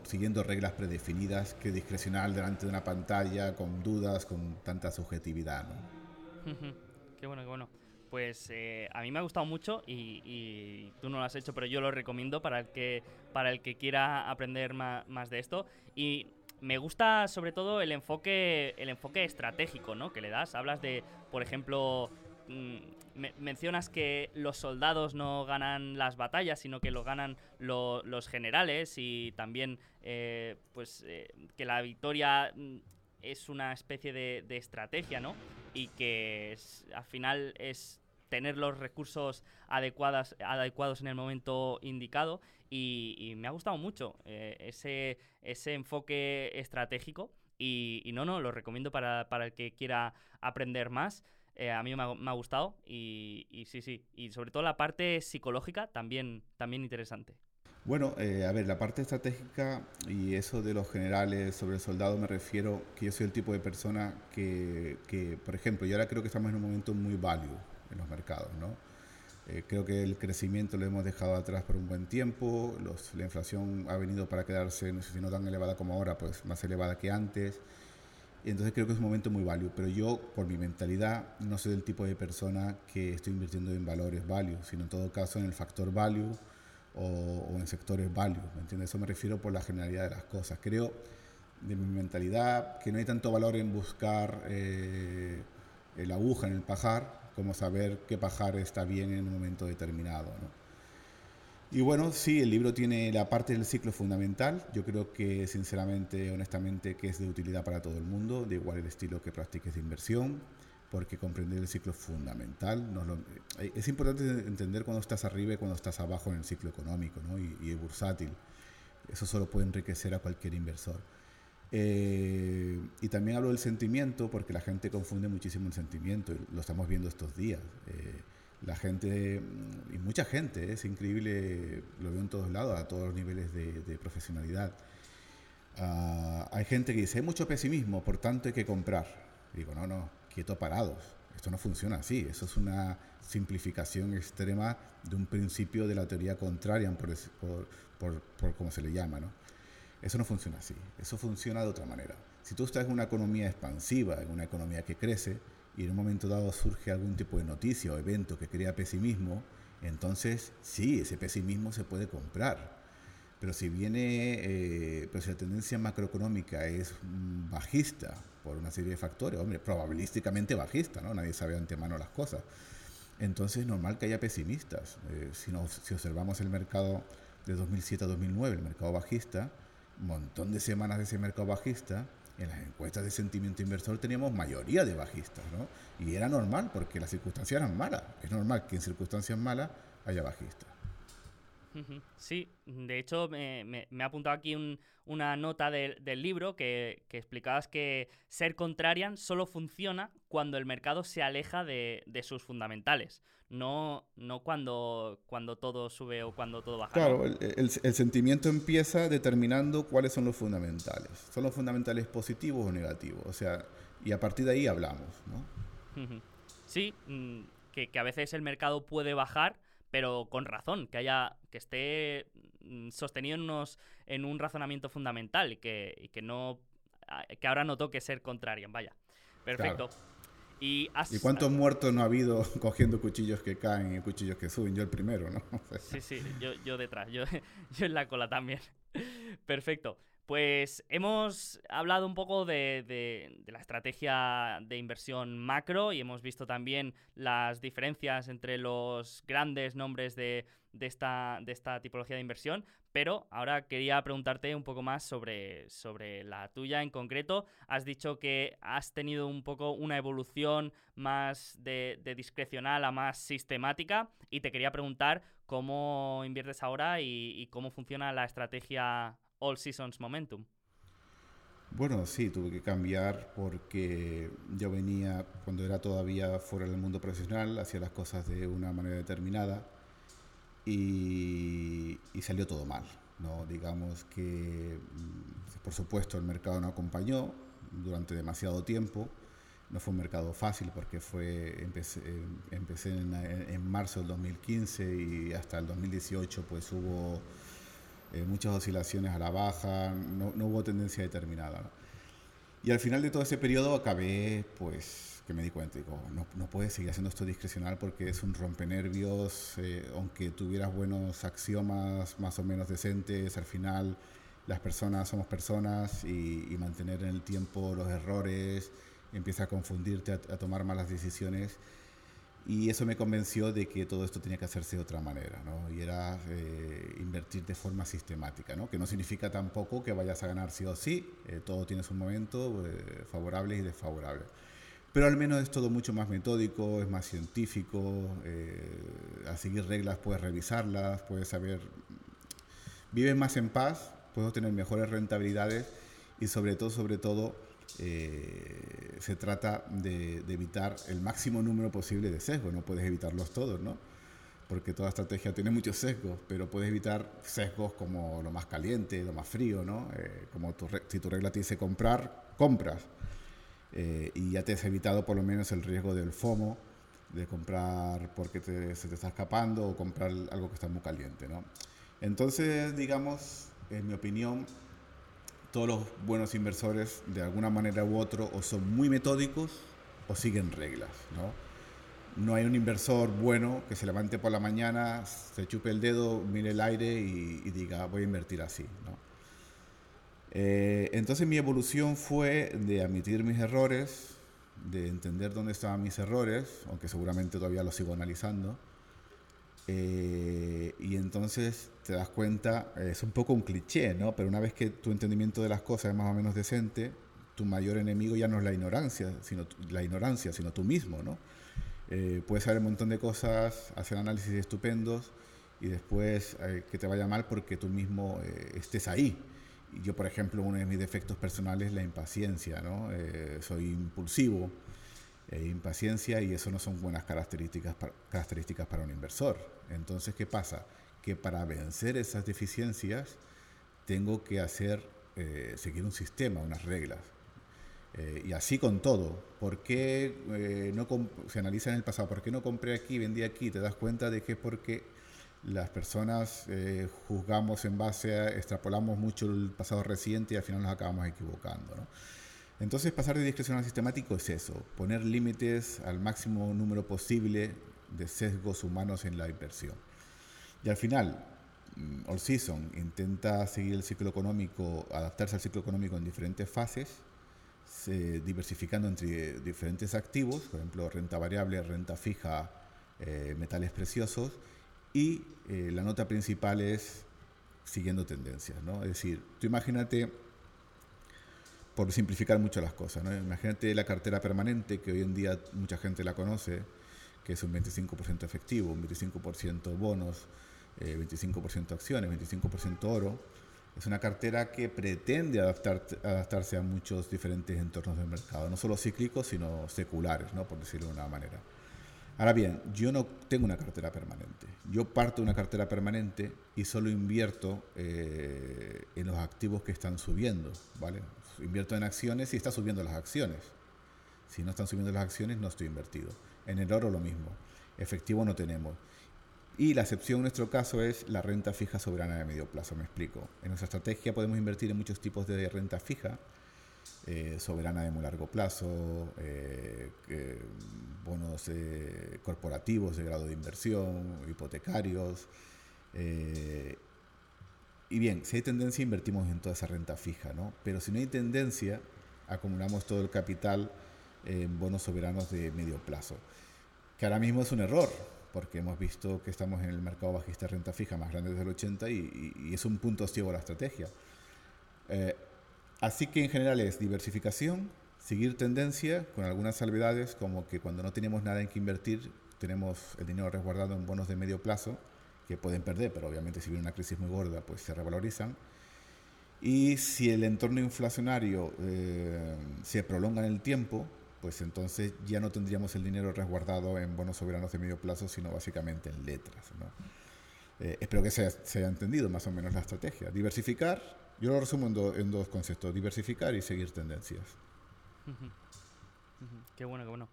siguiendo reglas predefinidas que discrecional delante de una pantalla con dudas, con tanta subjetividad. ¿no? qué bueno, qué bueno. Pues eh, a mí me ha gustado mucho y, tú no lo has hecho, pero yo lo recomiendo para el que, para el que quiera aprender más, de esto. Y me gusta sobre todo el enfoque, el enfoque estratégico ¿no? que le das. Hablas de, por ejemplo, mm, mencionas que los soldados no ganan las batallas, sino que lo ganan los generales y también eh, pues eh, que la victoria mm, es una especie de, estrategia, ¿no? y que al final es tener los recursos adecuadas, adecuados en el momento indicado y, me ha gustado mucho eh, ese, ese enfoque estratégico y, no, no, lo recomiendo para, para el que quiera aprender más. Eh, a mí me ha, me ha gustado y, y, sí, sí, y sobre todo la parte psicológica también, también interesante. Bueno, eh, a ver, la parte estratégica y eso de los generales sobre el soldado me refiero que yo soy el tipo de persona que, que por ejemplo, yo ahora creo que estamos en un momento muy value en los mercados, ¿no? Eh, creo que el crecimiento lo hemos dejado atrás por un buen tiempo, los, la inflación ha venido para quedarse, no sé si no tan elevada como ahora, pues más elevada que antes. Entonces creo que es un momento muy value, pero yo por mi mentalidad no soy del tipo de persona que estoy invirtiendo en valores value, sino en todo caso en el factor value o, en sectores value, ¿me entiendes? Eso me refiero por la generalidad de las cosas. Creo, de mi mentalidad, que no hay tanto valor en buscar eh, el aguja en el pajar como saber qué pajar está bien en un momento determinado, ¿no? Y bueno, sí, el libro tiene la parte del ciclo fundamental. Yo creo que, sinceramente, honestamente, que es de utilidad para todo el mundo, de igual el estilo que practiques de inversión porque comprender el ciclo fundamental. Eh, es importante entender cuando estás arriba y cuando estás abajo en el ciclo económico ¿no? y, es bursátil. Eso solo puede enriquecer a cualquier inversor. Eh, y también hablo del sentimiento porque la gente confunde muchísimo el sentimiento, lo estamos viendo estos días. Eh, la gente, y mucha gente, es increíble, lo veo en todos lados, a todos los niveles de, profesionalidad Ah, hay gente que dice, hay mucho pesimismo, por tanto hay que comprar. digo, no, no, quieto parados. Esto no funciona así. Eso es una simplificación extrema de un principio de la teoría contraria, por, por como se le llama. ¿no? Eso no funciona así. Eso funciona de otra manera. Si tú estás en una economía expansiva, en una economía que crece, y en un momento dado surge algún tipo de noticia o evento que crea pesimismo, entonces sí, ese pesimismo se puede comprar. Pero si viene, eh, pues la tendencia macroeconómica es bajista por una serie de factores, hombre, probabilísticamente bajista, ¿no? Nadie sabe de antemano las cosas. Entonces es normal que haya pesimistas. Eh, si, si observamos el mercado de 2007 a 2009, el mercado bajista, un montón de semanas de ese mercado bajista, en las encuestas de sentimiento inversor teníamos mayoría de bajistas, ¿no? Y era normal porque las circunstancias eran malas. Es normal que en circunstancias malas haya bajistas. Sí, de hecho me, me, ha apuntado aquí una nota del libro que, que, explicabas que ser contrarian solo funciona cuando el mercado se aleja de, sus fundamentales, no, no cuando, cuando todo sube o cuando todo baja. Claro, el, sentimiento empieza determinando cuáles son los fundamentales. ¿Son los fundamentales positivos o negativos? O sea, y a partir de ahí hablamos, ¿no? Sí, mm, que, que a veces el mercado puede bajar pero con razón, que haya que esté mm, sostenido en, unos, en un razonamiento fundamental y que, que no que ahora no toque ser contrario. Vaya. Perfecto. Y, ¿Y, cuántos muertos no ha habido cogiendo cuchillos que caen y cuchillos que suben? Yo el primero, ¿no? sí, sí, yo, yo detrás, yo, yo en la cola también. Perfecto. Pues hemos hablado un poco de, la estrategia de inversión macro y hemos visto también las diferencias entre los grandes nombres de, esta, tipología de inversión, pero ahora quería preguntarte un poco más sobre, la tuya en concreto. Has dicho que has tenido un poco una evolución más de, discrecional a más sistemática y te quería preguntar cómo inviertes ahora y cómo funciona la estrategia All Seasons Momentum? Bueno, sí, tuve que cambiar porque yo venía, cuando era todavía fuera del mundo profesional, hacía las cosas de una manera determinada y, salió todo mal. ¿no? Digamos que, mm, por supuesto, el mercado no acompañó durante demasiado tiempo. No fue un mercado fácil porque fue, empecé, empecé en, en marzo del 2015 y hasta el 2018 pues hubo eh, muchas oscilaciones a la baja, no, no hubo tendencia determinada. Y al final de todo ese periodo acabé, pues, que me di cuenta, digo, no, no puedes seguir haciendo esto discrecional porque es un rompenervios, eh, aunque tuvieras buenos axiomas más o menos decentes, al final las personas somos personas y, mantener en el tiempo los errores empieza a confundirte, a, a tomar malas decisiones y eso me convenció de que todo esto tenía que hacerse de otra manera, ¿no? Y era eh, invertir de forma sistemática, ¿no? Que no significa tampoco que vayas a ganar sí o sí, eh, todo tiene su momento, eh, favorable y desfavorable. Pero al menos es todo mucho más metódico, es más científico, a seguir reglas puedes revisarlas, puedes saber, vives más en paz, puedes tener mejores rentabilidades y sobre todo, sobre todo, eh, se trata de, evitar el máximo número posible de sesgos. No puedes evitarlos todos, ¿no? Porque toda estrategia tiene muchos sesgos, pero puedes evitar sesgos como lo más caliente, lo más frío, ¿no? Eh, como tu, si tu regla te dice comprar, compras. Eh, y ya te has evitado por lo menos el riesgo del FOMO, de comprar porque se te está escapando o comprar algo que está muy caliente, ¿no? Entonces, digamos, en mi opinión, todos los buenos inversores, de alguna manera u otro, o son muy metódicos o siguen reglas, ¿no? Hay un inversor bueno que se levante por la mañana, se chupe el dedo, mire el aire y, diga, voy a invertir así. Eh, entonces mi evolución fue de admitir mis errores, de entender dónde estaban mis errores, aunque seguramente todavía los sigo analizando, eh, y entonces te das cuenta, es un poco un cliché, ¿no? Pero una vez que tu entendimiento de las cosas es más o menos decente, tu mayor enemigo ya no es la ignorancia, sino la ignorancia, sino tú mismo, ¿no? Eh, puedes saber un montón de cosas, hacer análisis estupendos y después eh, que te vaya mal porque tú mismo estés ahí. Yo, por ejemplo, uno de mis defectos personales es la impaciencia, ¿no? soy impulsivo e impaciencia y eso no son buenas características para, características para un inversor. Entonces, ¿qué pasa? Que para vencer esas deficiencias tengo que hacer eh, seguir un sistema, unas reglas. Eh, y así con todo. ¿Por qué eh, no se analiza en el pasado? ¿Por qué no compré aquí, vendí aquí? Te das cuenta de que es porque las personas juzgamos en base a, extrapolamos mucho el pasado reciente y al final nos acabamos equivocando. ¿no? Entonces pasar de discreción al sistemático es eso, poner límites al máximo número posible de sesgos humanos en la inversión. Y al final, mm, All Season intenta seguir el ciclo económico, adaptarse al ciclo económico en diferentes fases, diversificando entre diferentes activos, por ejemplo, renta variable, renta fija, eh, metales preciosos, y eh, la nota principal es siguiendo tendencias, ¿no? Es decir, tú imagínate, por simplificar mucho las cosas, ¿no? Imagínate la cartera permanente, que hoy en día mucha gente la conoce, que es un 25% efectivo, un 25% bonos, 25% eh, acciones, 25% oro. Es una cartera que pretende adaptar, adaptarse a muchos diferentes entornos del mercado, no solo cíclicos, sino seculares, ¿no? por decirlo de una manera. Ahora bien, yo no tengo una cartera permanente. Yo parto de una cartera permanente y solo invierto eh, en los activos que están subiendo, ¿vale? Invierto en acciones y está subiendo las acciones. Si no están subiendo las acciones, no estoy invertido. En el oro lo mismo. Efectivo no tenemos. Y la excepción en nuestro caso es la renta fija soberana de medio plazo, me explico. En nuestra estrategia podemos invertir en muchos tipos de renta fija, eh, soberana de muy largo plazo, eh, bonos eh, corporativos de grado de inversión, hipotecarios. Y bien, si hay tendencia, invertimos en toda esa renta fija, ¿no? Pero si no hay tendencia, acumulamos todo el capital en bonos soberanos de medio plazo. Que ahora mismo es un error, porque hemos visto que estamos en el mercado bajista de renta fija más grande desde el 80 y, es un punto ciego la estrategia. Eh, así que en general es diversificación, seguir tendencia con algunas salvedades, como que cuando no tenemos nada en que invertir, tenemos el dinero resguardado en bonos de medio plazo, que pueden perder, pero obviamente si viene una crisis muy gorda, pues se revalorizan. Y si el entorno inflacionario eh, se prolonga en el tiempo, pues entonces ya no tendríamos el dinero resguardado en bonos soberanos de medio plazo, sino básicamente en letras. Eh, espero que se, haya entendido más o menos la estrategia. Diversificar, yo lo resumo en, dos conceptos, diversificar y seguir tendencias. Qué bueno, qué bueno.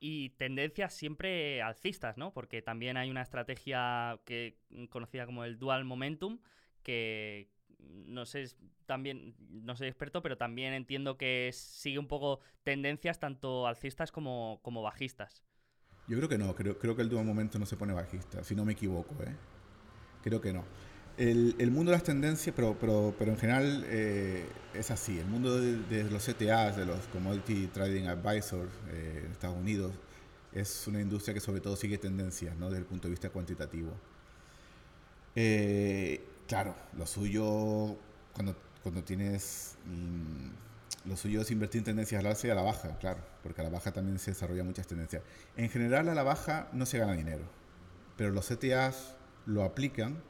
Y tendencias siempre alcistas, ¿no? Porque también hay una estrategia que conocida como el dual momentum, que, no sé, también, no soy experto, pero también entiendo que sigue un poco tendencias tanto alcistas como, como bajistas. Yo creo que no, creo, creo que el último momento no se pone bajista, si no me equivoco, ¿eh? Creo que no. El, el mundo de las tendencias, pero, pero, pero en general eh, es así. El mundo de, los CTAs, de los Commodity Trading Advisors eh, en Estados Unidos, es una industria que sobre todo sigue tendencias, ¿no? Desde el punto de vista cuantitativo. Eh, Claro, lo suyo, cuando, cuando tienes. Mm, lo suyo es invertir en tendencias al alza y a la baja, claro, porque a la baja también se desarrollan muchas tendencias. En general, a la baja no se gana dinero, pero los CTAs lo aplican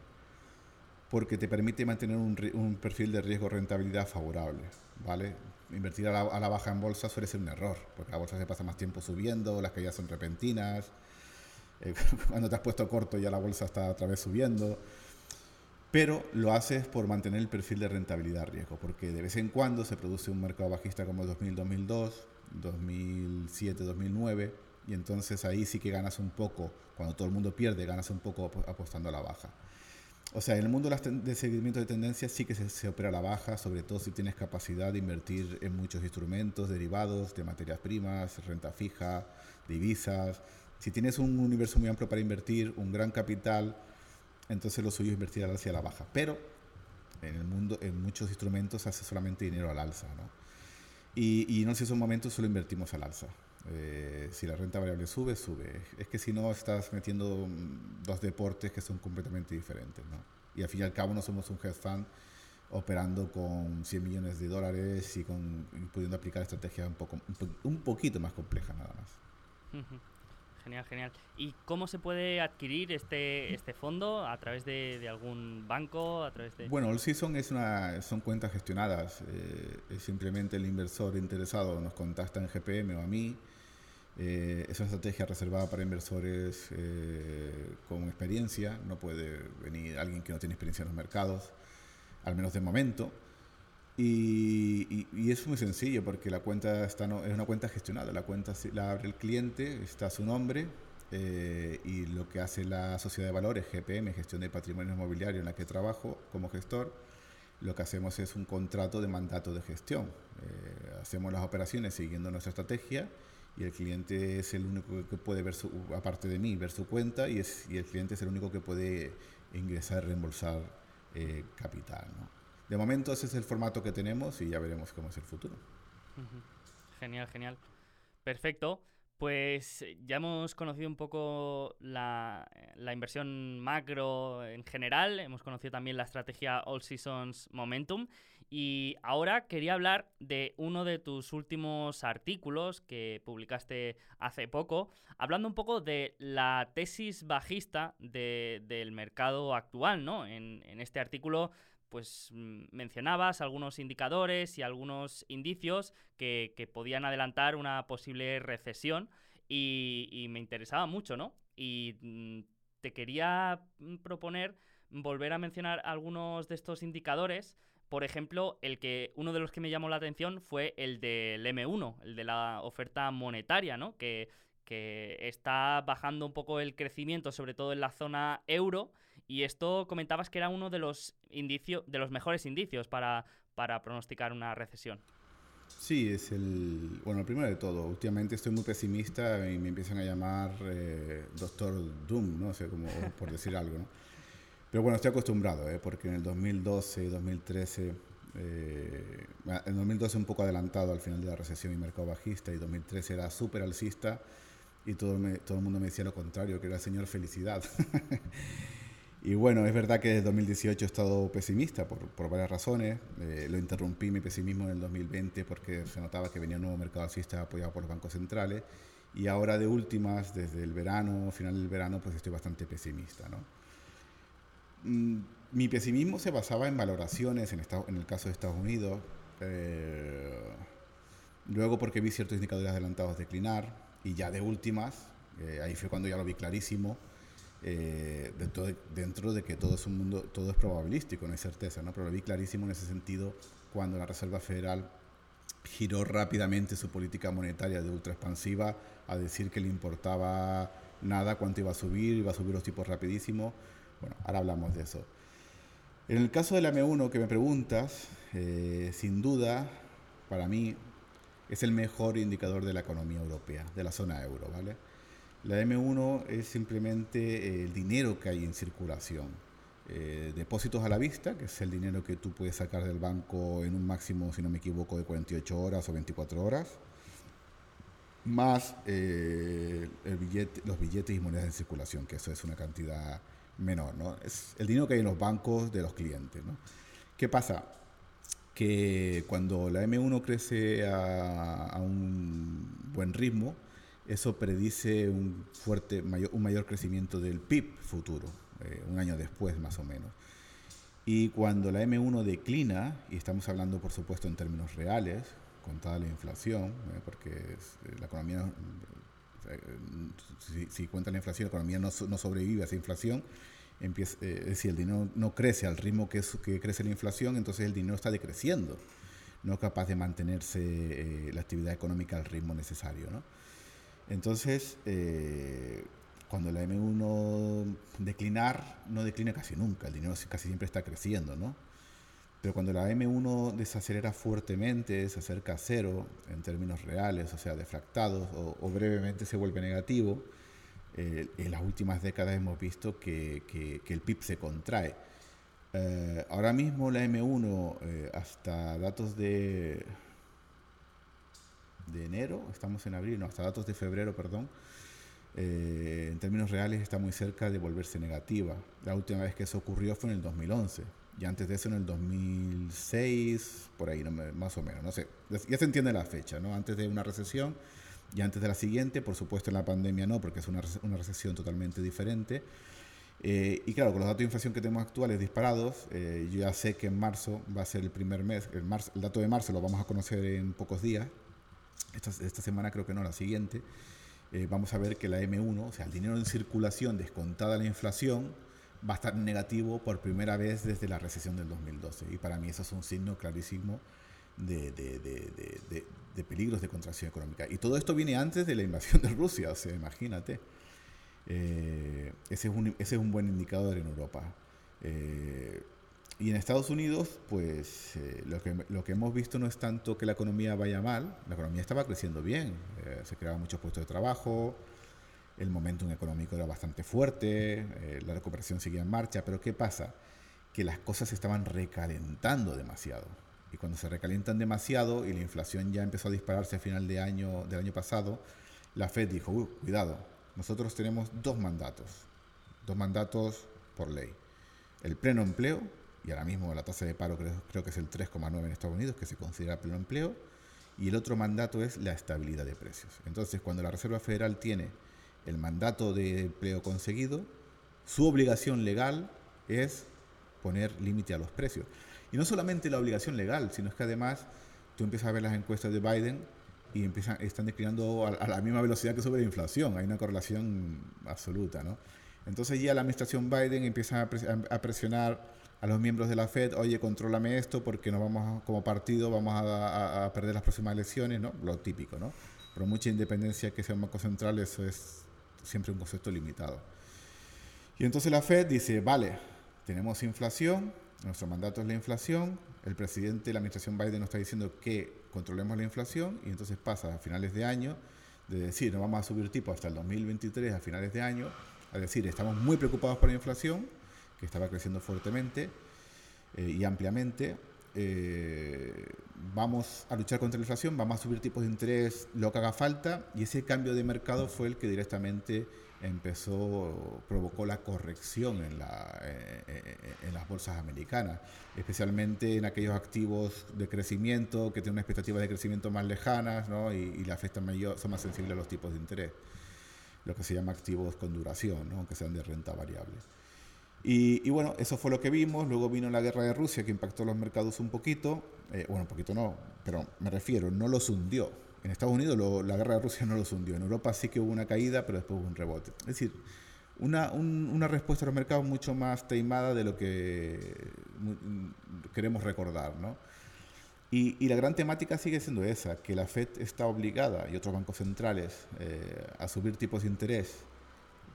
porque te permite mantener un, un perfil de riesgo-rentabilidad favorable, ¿vale? Invertir a la, a la, baja en bolsa suele ser un error, porque la bolsa se pasa más tiempo subiendo, las caídas son repentinas, eh, cuando te has puesto corto ya la bolsa está otra vez subiendo pero lo haces por mantener el perfil de rentabilidad-riesgo, porque de vez en cuando se produce un mercado bajista como 2000-2002, 2007-2009, y entonces ahí sí que ganas un poco, cuando todo el mundo pierde, ganas un poco apostando a la baja. O sea, en el mundo de seguimiento de tendencias sí que se, opera a la baja, sobre todo si tienes capacidad de invertir en muchos instrumentos derivados de materias primas, renta fija, divisas. Si tienes un universo muy amplio para invertir, un gran capital, entonces lo suyo es invertir al alza y a la baja. Pero en el mundo, en muchos instrumentos hace solamente dinero al alza, ¿no? Y, y en esos momentos solo invertimos al alza. Eh, si la renta variable sube, sube. Es que si no, estás metiendo dos deportes que son completamente diferentes, ¿no? Y al fin y al cabo no somos un hedge fund operando con 100 millones de dólares y, con, pudiendo aplicar estrategias un, poco, un, poquito más complejas nada más. Genial, genial. ¿Y cómo se puede adquirir este, este fondo? ¿A través de, algún banco? ¿A través de... Bueno, el Season es una, son cuentas gestionadas. Eh, simplemente el inversor interesado nos contacta en GPM o a mí. Eh, es una estrategia reservada para inversores eh, con experiencia. No puede venir alguien que no tiene experiencia en los mercados, al menos de momento. Y, y, es muy sencillo porque la cuenta está no, es una cuenta gestionada. La cuenta la abre el cliente, está su nombre eh, y lo que hace la sociedad de valores, GPM, Gestión de Patrimonio Inmobiliario, en la que trabajo como gestor, lo que hacemos es un contrato de mandato de gestión. Eh, hacemos las operaciones siguiendo nuestra estrategia y el cliente es el único que puede ver, su, aparte de mí, ver su cuenta y, es, y el cliente es el único que puede ingresar, reembolsar eh, capital. ¿no? de momento ese es el formato que tenemos y ya veremos cómo es el futuro. Genial, genial. Perfecto. Pues eh, ya hemos conocido un poco la, la, inversión macro en general, hemos conocido también la estrategia All Seasons Momentum y ahora quería hablar de uno de tus últimos artículos que publicaste hace poco, hablando un poco de la tesis bajista del mercado actual, ¿no? En, este artículo pues mm, mencionabas algunos indicadores y algunos indicios que, podían adelantar una posible recesión y, me interesaba mucho, ¿no? Y mm, te quería mm, proponer volver a mencionar algunos de estos indicadores. Por ejemplo, el que uno de los que me llamó la atención fue el del M1, el de la oferta monetaria, ¿no? Que, que está bajando un poco el crecimiento, sobre todo en la zona euro, y esto comentabas que era uno de los indicios, de los mejores indicios para, para pronosticar una recesión. Sí, es el. Bueno, primero de todo, últimamente estoy muy pesimista y me empiezan a llamar eh, Doctor Doom, ¿no? sé, como por decir algo, ¿no? Pero bueno, estoy acostumbrado, ¿eh? porque en el 2012, 2013, eh, en 2012 un poco adelantado al final de la recesión y mercado bajista, y 2013 era súper alcista, y todo, todo el mundo me decía lo contrario, que era señor felicidad. y bueno, es verdad que desde 2018 he estado pesimista por, por varias razones. Eh, lo interrumpí mi pesimismo en el 2020 porque se notaba que venía un nuevo mercado alcista apoyado por los bancos centrales. Y ahora de últimas, desde el verano, final del verano, pues estoy bastante pesimista. ¿no? Mm, mi pesimismo se basaba en valoraciones, en, el caso de Estados Unidos. Eh, luego porque vi ciertos indicadores adelantados declinar y ya de últimas, eh, ahí fue cuando ya lo vi clarísimo, eh, dentro, de, dentro, de, que todo es un mundo, todo es probabilístico, no hay certeza, ¿no? pero lo vi clarísimo en ese sentido cuando la Reserva Federal giró rápidamente su política monetaria de ultra expansiva a decir que le importaba nada cuánto iba a subir, iba a subir los tipos rapidísimo. Bueno, ahora hablamos de eso. En el caso de la M1 que me preguntas, eh, sin duda, para mí, es el mejor indicador de la economía europea, de la zona euro, ¿vale? La M1 es simplemente el dinero que hay en circulación. Eh, depósitos a la vista, que es el dinero que tú puedes sacar del banco en un máximo, si no me equivoco, de 48 horas o 24 horas, más eh, los billetes y monedas en circulación, que eso es una cantidad menor, ¿no? Es el dinero que hay en los bancos de los clientes, ¿no? ¿Qué pasa? que cuando la M1 crece a, un buen ritmo, eso predice un fuerte, mayor, un mayor crecimiento del PIB futuro, eh, un año después más o menos. Y cuando la M1 declina, y estamos hablando por supuesto en términos reales, contada la inflación, eh, porque eh, la economía, si, cuenta la inflación, la economía no, no sobrevive a esa inflación, empieza, eh, es decir, el dinero no crece al ritmo que, crece la inflación, entonces el dinero está decreciendo, no es capaz de mantenerse eh, la actividad económica al ritmo necesario. Entonces, eh, cuando la M1 declinar, no declina casi nunca, el dinero casi siempre está creciendo, ¿no? Pero cuando la M1 desacelera fuertemente, se acerca a cero en términos reales, o sea, defractados, o, o brevemente se vuelve negativo, eh, en las últimas décadas hemos visto que, el PIB se contrae. Eh, ahora mismo la M1, eh, hasta datos de, de enero, estamos en abril, no, hasta datos de febrero, perdón, en términos reales está muy cerca de volverse negativa. La última vez que eso ocurrió fue en el 2011 y antes de eso en el 2006, por ahí, más o menos, no sé, ya se entiende la fecha, ¿no? Antes de una recesión y antes de la siguiente, por supuesto en la pandemia no, porque es una, una recesión totalmente diferente. Eh, y claro, con los datos de inflación que tenemos actuales disparados, eh, yo ya sé que en marzo va a ser el primer mes, el, marzo, el dato de marzo lo vamos a conocer en pocos días, esta, esta semana creo que no, la siguiente, eh, vamos a ver que la M1, o sea, el dinero en circulación descontada la inflación, va a estar negativo por primera vez desde la recesión del 2012. Y para mí eso es un signo clarísimo de, de, de, de peligros de contracción económica. Y todo esto viene antes de la invasión de Rusia, o sea, imagínate. Eh, ese, es un, ese es un buen indicador en Europa. Eh, y en Estados Unidos, pues eh, lo, que, lo que hemos visto no es tanto que la economía vaya mal, la economía estaba creciendo bien, se creaban muchos puestos de trabajo, el momentum económico era bastante fuerte, la recuperación seguía en marcha, pero ¿qué pasa? Que las cosas se estaban recalentando demasiado. Y cuando se recalientan demasiado y la inflación ya empezó a dispararse a final de año, del año pasado, la Fed dijo, cuidado, nosotros tenemos dos mandatos, dos mandatos por ley. El pleno empleo, y ahora mismo la tasa de paro creo, creo que es el 3,9 en Estados Unidos, que se considera pleno empleo, y el otro mandato es la estabilidad de precios. Entonces, cuando la Reserva Federal tiene el mandato de empleo conseguido, su obligación legal es poner límite a los precios. Y no solamente la obligación legal, sino es que además tú empiezas a ver las encuestas de Biden y empiezan, están declinando a, la misma velocidad que sobre la inflación. Hay una correlación absoluta, ¿no? Entonces ya la administración Biden empieza a, presionar a los miembros de la Fed, oye, contrólame esto porque no vamos como partido vamos a, perder las próximas elecciones, ¿no? Lo típico, ¿no? Pero mucha independencia que sea un banco central, eso es siempre un concepto limitado. Y entonces la Fed dice, vale, tenemos inflación, nuestro mandato es la inflación. El presidente de la administración Biden nos está diciendo que controlemos la inflación y entonces pasa a finales de año de decir no vamos a subir tipo hasta el 2023 a finales de año, a decir estamos muy preocupados por la inflación, que estaba creciendo fuertemente eh, y ampliamente. Eh, vamos a luchar contra la inflación, vamos a subir tipos de interés lo que haga falta y ese cambio de mercado fue el que directamente empezó, provocó la corrección en, eh, eh, las bolsas americanas, especialmente en aquellos activos de crecimiento que tienen una expectativa de crecimiento más lejanas y, y la afectan son más sensibles a los tipos de interés, lo que se llama activos con duración, aunque sean de renta variable. Y, bueno, eso fue lo que vimos. Luego vino la guerra de Rusia que impactó los mercados un poquito. Eh, bueno, un poquito no, pero me refiero, no los hundió en Estados Unidos la guerra de Rusia no los hundió. En Europa sí que hubo una caída, pero después hubo un rebote. Es decir, una, una respuesta a los mercados mucho más teimada de lo que queremos recordar. ¿no? Y, y, la gran temática sigue siendo esa, que la Fed está obligada, y otros bancos centrales, eh, a subir tipos de interés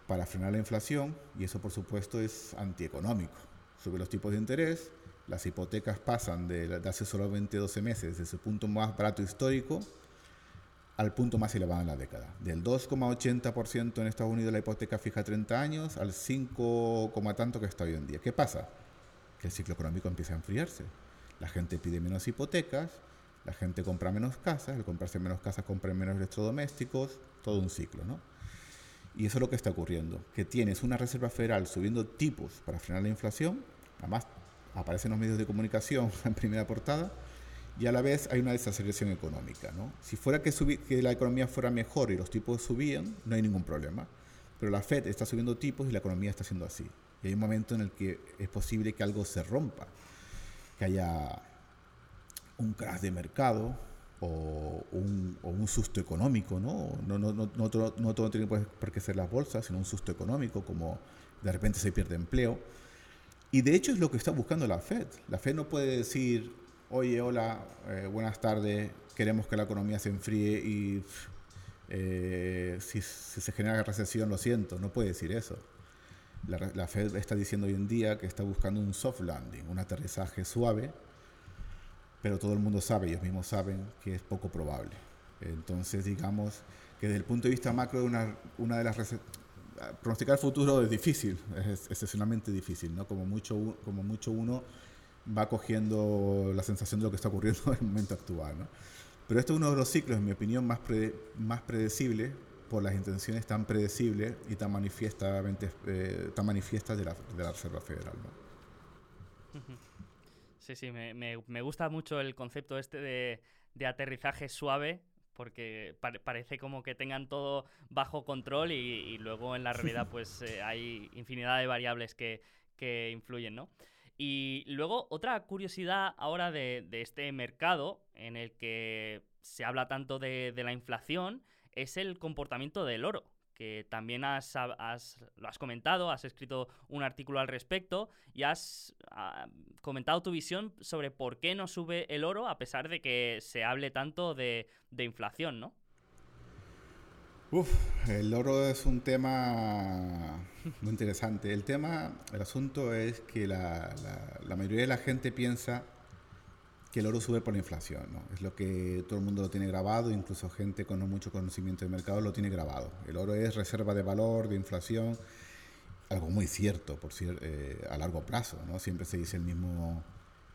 para frenar la inflación, y eso por supuesto es antieconómico. Sube los tipos de interés, las hipotecas pasan de, de hace solamente 12 meses, de su punto más barato histórico, al punto más elevado en la década. Del 2,80% en Estados Unidos la hipoteca fija 30 años al 5, tanto que está hoy en día. ¿Qué pasa? Que el ciclo económico empieza a enfriarse. La gente pide menos hipotecas, la gente compra menos casas, al comprarse menos casas compra menos electrodomésticos, todo un ciclo, ¿no? Y eso es lo que está ocurriendo, que tienes una Reserva Federal subiendo tipos para frenar la inflación, además aparecen los medios de comunicación en primera portada, y a la vez hay una desaceleración económica. ¿no? Si fuera que, que la economía fuera mejor y los tipos subían, no hay ningún problema. Pero la Fed está subiendo tipos y la economía está siendo así. Y hay un momento en el que es posible que algo se rompa, que haya un crash de mercado o un, o un susto económico. ¿no? No, no, no, no, todo, no todo tiene por qué ser las bolsas, sino un susto económico, como de repente se pierde empleo. Y de hecho es lo que está buscando la Fed. La Fed no puede decir, oye, hola, eh, buenas tardes, queremos que la economía se enfríe y eh, si, se genera recesión, lo siento, no puede decir eso. La, Fed está diciendo hoy en día que está buscando un soft landing, un aterrizaje suave, pero todo el mundo sabe, ellos mismos saben que es poco probable. Entonces, digamos que desde el punto de vista macro, una, una de las pronosticar el futuro es difícil, es excepcionalmente difícil, ¿no? Como mucho, como mucho uno va cogiendo la sensación de lo que está ocurriendo en el momento actual. ¿no? Pero este es uno de los ciclos, en mi opinión, más, más predecibles por las intenciones tan predecibles y tan, manifiestamente, eh, tan manifiestas de la, de la, Reserva Federal. ¿no? Sí, sí, me, me, gusta mucho el concepto este de, de aterrizaje suave, porque parece como que tengan todo bajo control y, luego en la realidad pues eh, hay infinidad de variables que, que influyen, ¿no? Y luego, otra curiosidad ahora de, este mercado en el que se habla tanto de, la inflación es el comportamiento del oro, que también has, lo has comentado, has escrito un artículo al respecto y has ah, comentado tu visión sobre por qué no sube el oro a pesar de que se hable tanto de, inflación, ¿no? Uf, el oro es un tema muy interesante. El tema, el asunto es que la, la mayoría de la gente piensa que el oro sube por la inflación. ¿no? Es lo que todo el mundo lo tiene grabado, incluso gente con mucho conocimiento del mercado lo tiene grabado. El oro es reserva de valor, de inflación, algo muy cierto por eh, a largo plazo. ¿no? Siempre se dice el mismo,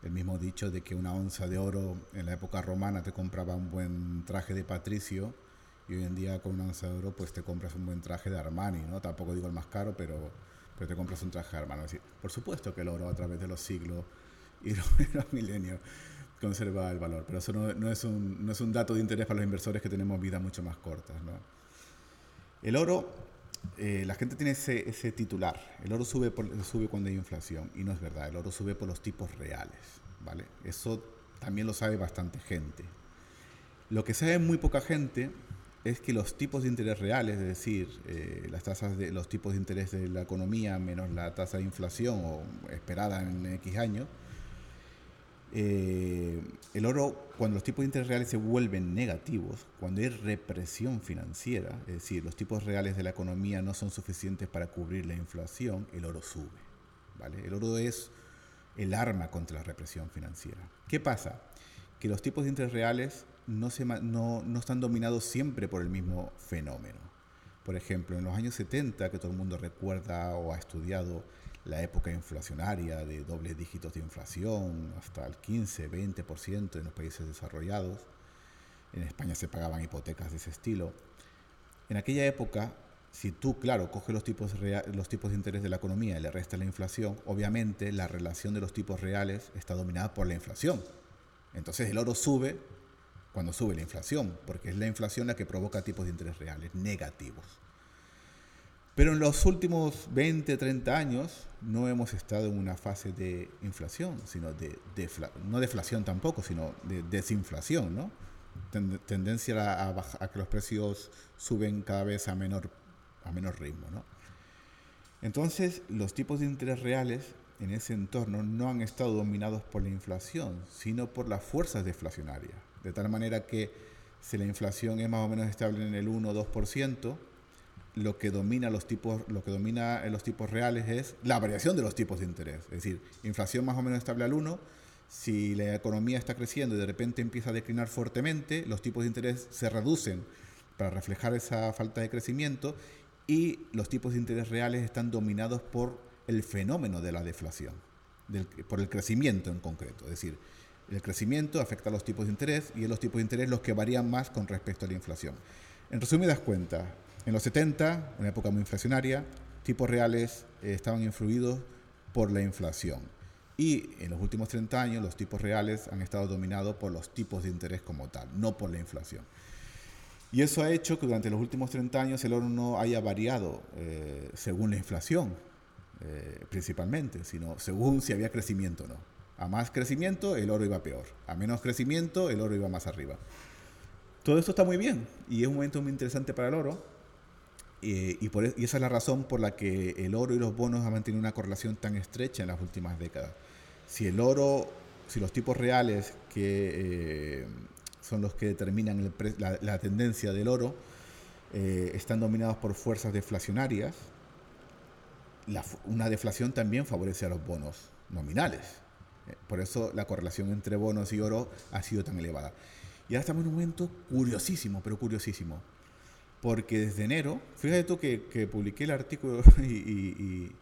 el mismo dicho de que una onza de oro en la época romana te compraba un buen traje de patricio y hoy en día con una onza de oro pues te compras un buen traje de Armani. ¿no? Tampoco digo el más caro, pero, pero te compras un traje de Armani. por supuesto que el oro a través de los siglos y los milenios conserva el valor. Pero eso no, es un, no, es un, dato de interés para los inversores que tenemos vidas mucho más cortas. ¿no? El oro, eh, la gente tiene ese, ese, titular. El oro sube, sube cuando hay inflación. Y no es verdad. El oro sube por los tipos reales. ¿vale? Eso también lo sabe bastante gente. Lo que sabe muy poca gente es que los tipos de interés reales, es decir, eh, las tasas de los tipos de interés de la economía menos la tasa de inflación o esperada en X años, eh, el oro, cuando los tipos de interés reales se vuelven negativos, cuando hay represión financiera, es decir, los tipos reales de la economía no son suficientes para cubrir la inflación, el oro sube. ¿vale? El oro es el arma contra la represión financiera. ¿Qué pasa? Que los tipos de interés reales no, se, no, no están dominados siempre por el mismo fenómeno. Por ejemplo, en los años 70, que todo el mundo recuerda o ha estudiado la época inflacionaria de dobles dígitos de inflación, hasta el 15, 20% en los países desarrollados. En España se pagaban hipotecas de ese estilo. En aquella época, si tú, claro, coges los tipos, los tipos de interés de la economía y le restas la inflación, obviamente la relación de los tipos reales está dominada por la inflación. Entonces el oro sube cuando sube la inflación, porque es la inflación la que provoca tipos de interés reales negativos. Pero en los últimos 20, 30 años no hemos estado en una fase de inflación, sino de, no deflación tampoco, sino de desinflación, ¿no? tendencia a, a, que los precios suben cada vez a menor, a menor ritmo, ¿no? Entonces, los tipos de interés reales en ese entorno no han estado dominados por la inflación, sino por las fuerzas deflacionarias. De tal manera que si la inflación es más o menos estable en el 1 o 2%, lo que domina los tipos, lo que domina en los tipos reales es la variación de los tipos de interés. Es decir, inflación más o menos estable al 1, si la economía está creciendo y de repente empieza a declinar fuertemente, los tipos de interés se reducen para reflejar esa falta de crecimiento y los tipos de interés reales están dominados por el fenómeno de la deflación, por el crecimiento en concreto. Es decir, el crecimiento afecta a los tipos de interés y en los tipos de interés los que varían más con respecto a la inflación. En resumidas cuentas, en los 70, una época muy inflacionaria, tipos reales eh, estaban influidos por la inflación. Y en los últimos 30 años los tipos reales han estado dominados por los tipos de interés como tal, no por la inflación. Y eso ha hecho que durante los últimos 30 años el oro no haya variado eh, según la inflación, eh, principalmente, sino según si había crecimiento o no. A más crecimiento, el oro iba peor. A menos crecimiento, el oro iba más arriba. Todo esto está muy bien y es un momento muy interesante para el oro eh, e, y, esa es la razón por la que el oro y los bonos han mantenido una correlación tan estrecha en las últimas décadas. Si el oro, si los tipos reales que eh, son los que determinan la, tendencia del oro eh, están dominados por fuerzas deflacionarias, una deflación también favorece a los bonos nominales. Por eso la correlación entre bonos y oro ha sido tan elevada. Y ahora estamos en un momento curiosísimo, pero curiosísimo porque desde enero, fíjate tú que, publiqué el artículo y,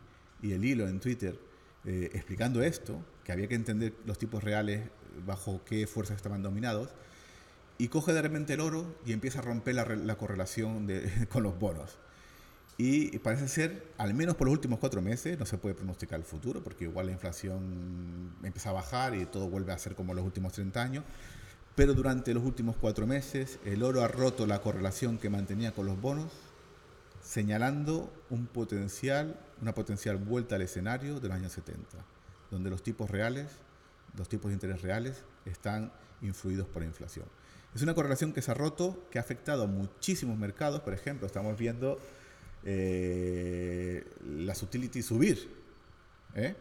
el hilo en Twitter eh, explicando esto, que había que entender los tipos reales bajo qué fuerzas estaban dominados, y coge de repente el oro y empieza a romper la, correlación con los bonos. Y parece ser, al menos por los últimos cuatro meses, no se puede pronosticar el futuro, porque igual la inflación empieza a bajar y todo vuelve a ser como los últimos 30 años, pero durante los últimos cuatro meses el oro ha roto la correlación que mantenía con los bonos, señalando un potencial, una potencial vuelta al escenario de los años 70, donde los tipos reales, los tipos de interés reales, están influidos por la inflación. Es una correlación que se ha roto, que ha afectado a muchísimos mercados. Por ejemplo, estamos viendo eh, las utilities subir, ¿eh?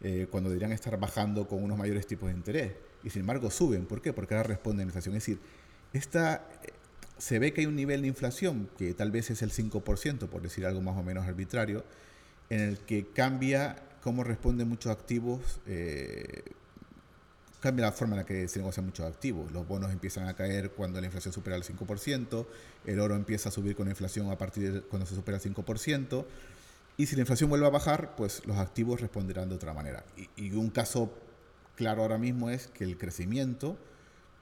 Eh, cuando deberían estar bajando con unos mayores tipos de interés. Y sin embargo suben. ¿Por qué? Porque ahora responden a la inflación. Es decir, esta, se ve que hay un nivel de inflación que tal vez es el 5%, por decir algo más o menos arbitrario, en el que cambia cómo responden muchos activos cambia la forma en la que se negocian muchos activos. Los bonos empiezan a caer cuando la inflación supera el 5%, el oro empieza a subir con la inflación a partir de cuando se supera el 5%, y si la inflación vuelve a bajar, pues los activos responderán de otra manera. Y, un caso claro ahora mismo es que el crecimiento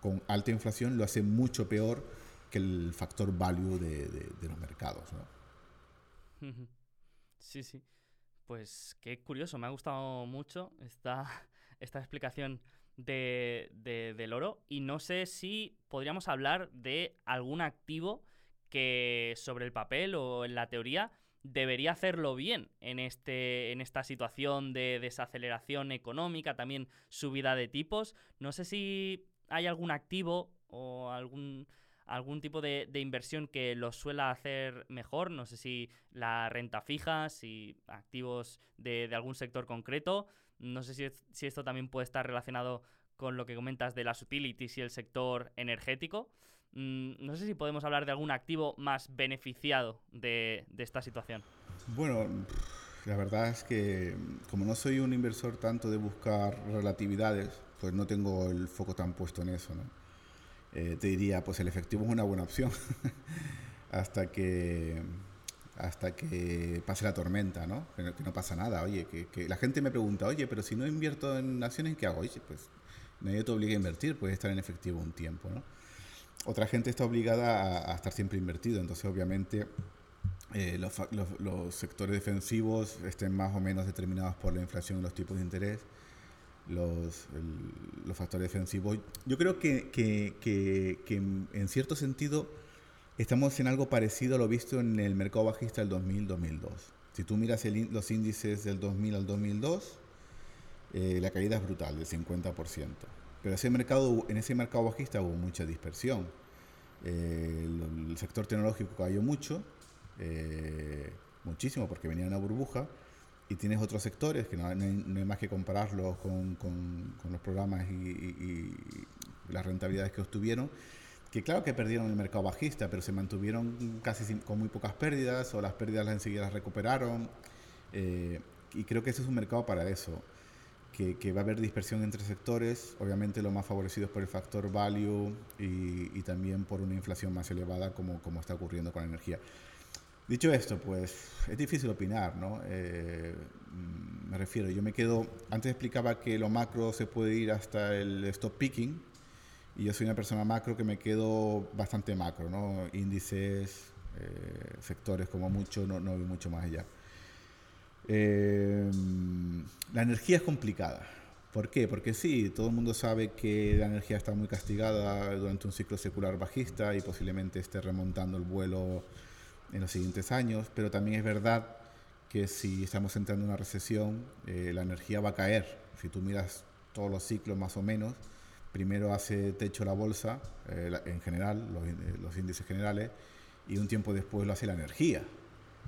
con alta inflación lo hace mucho peor que el factor value de, los mercados. Sí, sí. Pues qué curioso, me ha gustado mucho esta, esta explicación de, del oro y no sé si podríamos hablar de algún activo que sobre el papel o en la teoría debería hacerlo bien en, este, en esta situación de desaceleración económica, también subida de tipos. No sé si hay algún activo o algún, algún tipo de, inversión que lo suela hacer mejor. No sé si la renta fija, si activos de, de algún sector concreto. No sé si, si esto también puede estar relacionado con lo que comentas de las utilities y el sector energético. Mm, no sé si podemos hablar de algún activo más beneficiado de, esta situación. Bueno, la verdad es que como no soy un inversor tanto de buscar relatividades, pues no tengo el foco tan puesto en eso. ¿no? Eh, te diría, pues el efectivo es una buena opción hasta que hasta que pase la tormenta, ¿no? Que, no, pasa nada. Oye, que, la gente me pregunta, oye, pero si no invierto en acciones, ¿qué hago? Oye, pues nadie te obliga a invertir, puedes estar en efectivo un tiempo, ¿no? Otra gente está obligada a, estar siempre invertido, entonces obviamente eh, los, sectores defensivos estén más o menos determinados por la inflación y los tipos de interés, los, los factores defensivos. Yo creo que, que, que en cierto sentido Estamos en algo parecido a lo visto en el mercado bajista del 2000-2002. Si tú miras los índices del 2000 al 2002, eh, la caída es brutal, del 50%. Pero ese mercado, en ese mercado bajista hubo mucha dispersión. Eh, el, sector tecnológico cayó mucho, eh, muchísimo, porque venía una burbuja, y tienes otros sectores que no, hay, más que compararlos con, con, los programas y, las rentabilidades que obtuvieron que claro que perdieron el mercado bajista, pero se mantuvieron casi con muy pocas pérdidas o las pérdidas las enseguida las recuperaron. Eh, y creo que ese es un mercado para eso, que, que, va a haber dispersión entre sectores, obviamente lo más favorecidos por el factor value y, y, también por una inflación más elevada como, como está ocurriendo con la energía. Dicho esto, pues es difícil opinar, ¿no? Eh, me refiero, yo me quedo, antes explicaba que lo macro se puede ir hasta el stop picking, y yo soy una persona macro que me quedo bastante macro, ¿no? Índices, eh, sectores como mucho, no, no voy mucho más allá. Eh, la energía es complicada. ¿Por qué? Porque sí, todo el mundo sabe que la energía está muy castigada durante un ciclo secular bajista y posiblemente esté remontando el vuelo en los siguientes años, pero también es verdad que si estamos entrando en una recesión, eh, la energía va a caer. Si tú miras todos los ciclos más o menos, primero hace techo la bolsa, eh, en general, eh, los, índices generales, y un tiempo después lo hace la energía.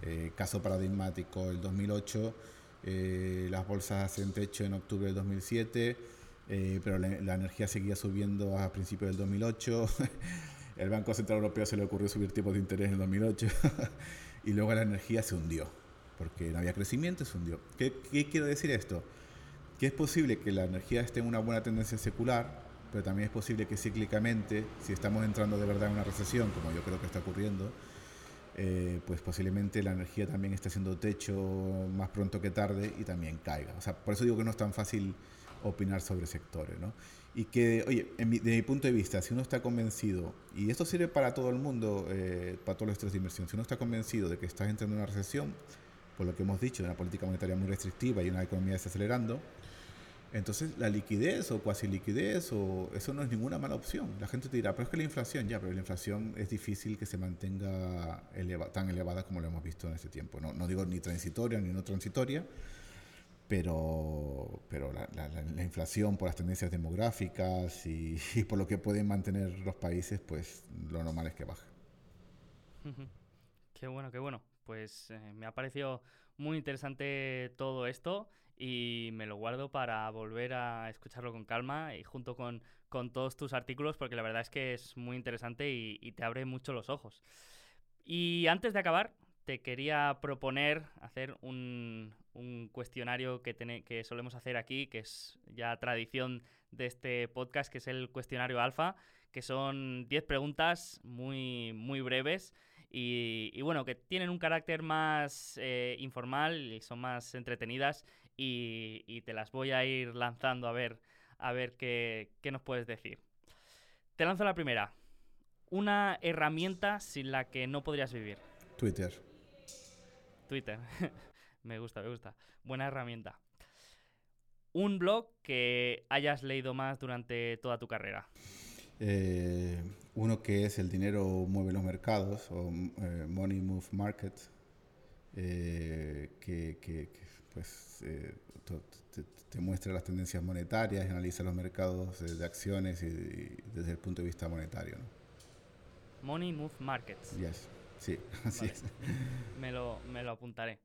Eh, caso paradigmático, el 2008, las bolsas hacen techo en octubre del 2007, pero la, energía seguía subiendo a principios del 2008. el Banco Central Europeo se le ocurrió subir tipos de interés en el 2008 y luego la energía se hundió, porque no había crecimiento, se hundió. ¿Qué, ¿Qué quiero decir esto? Que es posible que la energía esté en una buena tendencia secular, pero también es posible que cíclicamente, si estamos entrando de verdad en una recesión, como yo creo que está ocurriendo, eh, pues posiblemente la energía también esté haciendo techo más pronto que tarde y también caiga. O sea, por eso digo que no es tan fácil opinar sobre sectores, ¿no? Y que, oye, en mi, mi punto de vista, si uno está convencido, y esto sirve para todo el mundo, eh, para todos los estrés de inversión, si uno está convencido de que estás entrando en una recesión, por lo que hemos dicho, una política monetaria muy restrictiva y una economía desacelerando, entonces, la liquidez o cuasi liquidez, o eso no es ninguna mala opción. La gente te dirá, pero es que la inflación, ya, pero la inflación es difícil que se mantenga tan elevada como lo hemos visto en este tiempo. No, digo ni transitoria ni no transitoria, pero, pero la, la, inflación por las tendencias demográficas y, por lo que pueden mantener los países, pues lo normal es que baje. Qué bueno, qué bueno. Pues eh, me ha parecido muy interesante todo esto y me lo guardo para volver a escucharlo con calma y junto con, con todos tus artículos porque la verdad es que es muy interesante y, te abre mucho los ojos. Y antes de acabar, te quería proponer hacer un, un cuestionario que, que solemos hacer aquí, que es ya tradición de este podcast, que es el cuestionario alfa, que son 10 preguntas muy, muy breves y, bueno, que tienen un carácter más eh, informal y son más entretenidas y, te las voy a ir lanzando a ver, a ver qué, qué nos puedes decir. Te lanzo la primera. Una herramienta sin la que no podrías vivir. Twitter. Twitter. me gusta, me gusta. Buena herramienta. Un blog que hayas leído más durante toda tu carrera. Eh, uno que es El dinero mueve los mercados o eh, Money Move Market, eh, que, pues, te, muestra las tendencias monetarias y analiza los mercados de, acciones y, desde el punto de vista monetario. Money Move Markets. Yes. Sí, así es. Me lo, me lo apuntaré.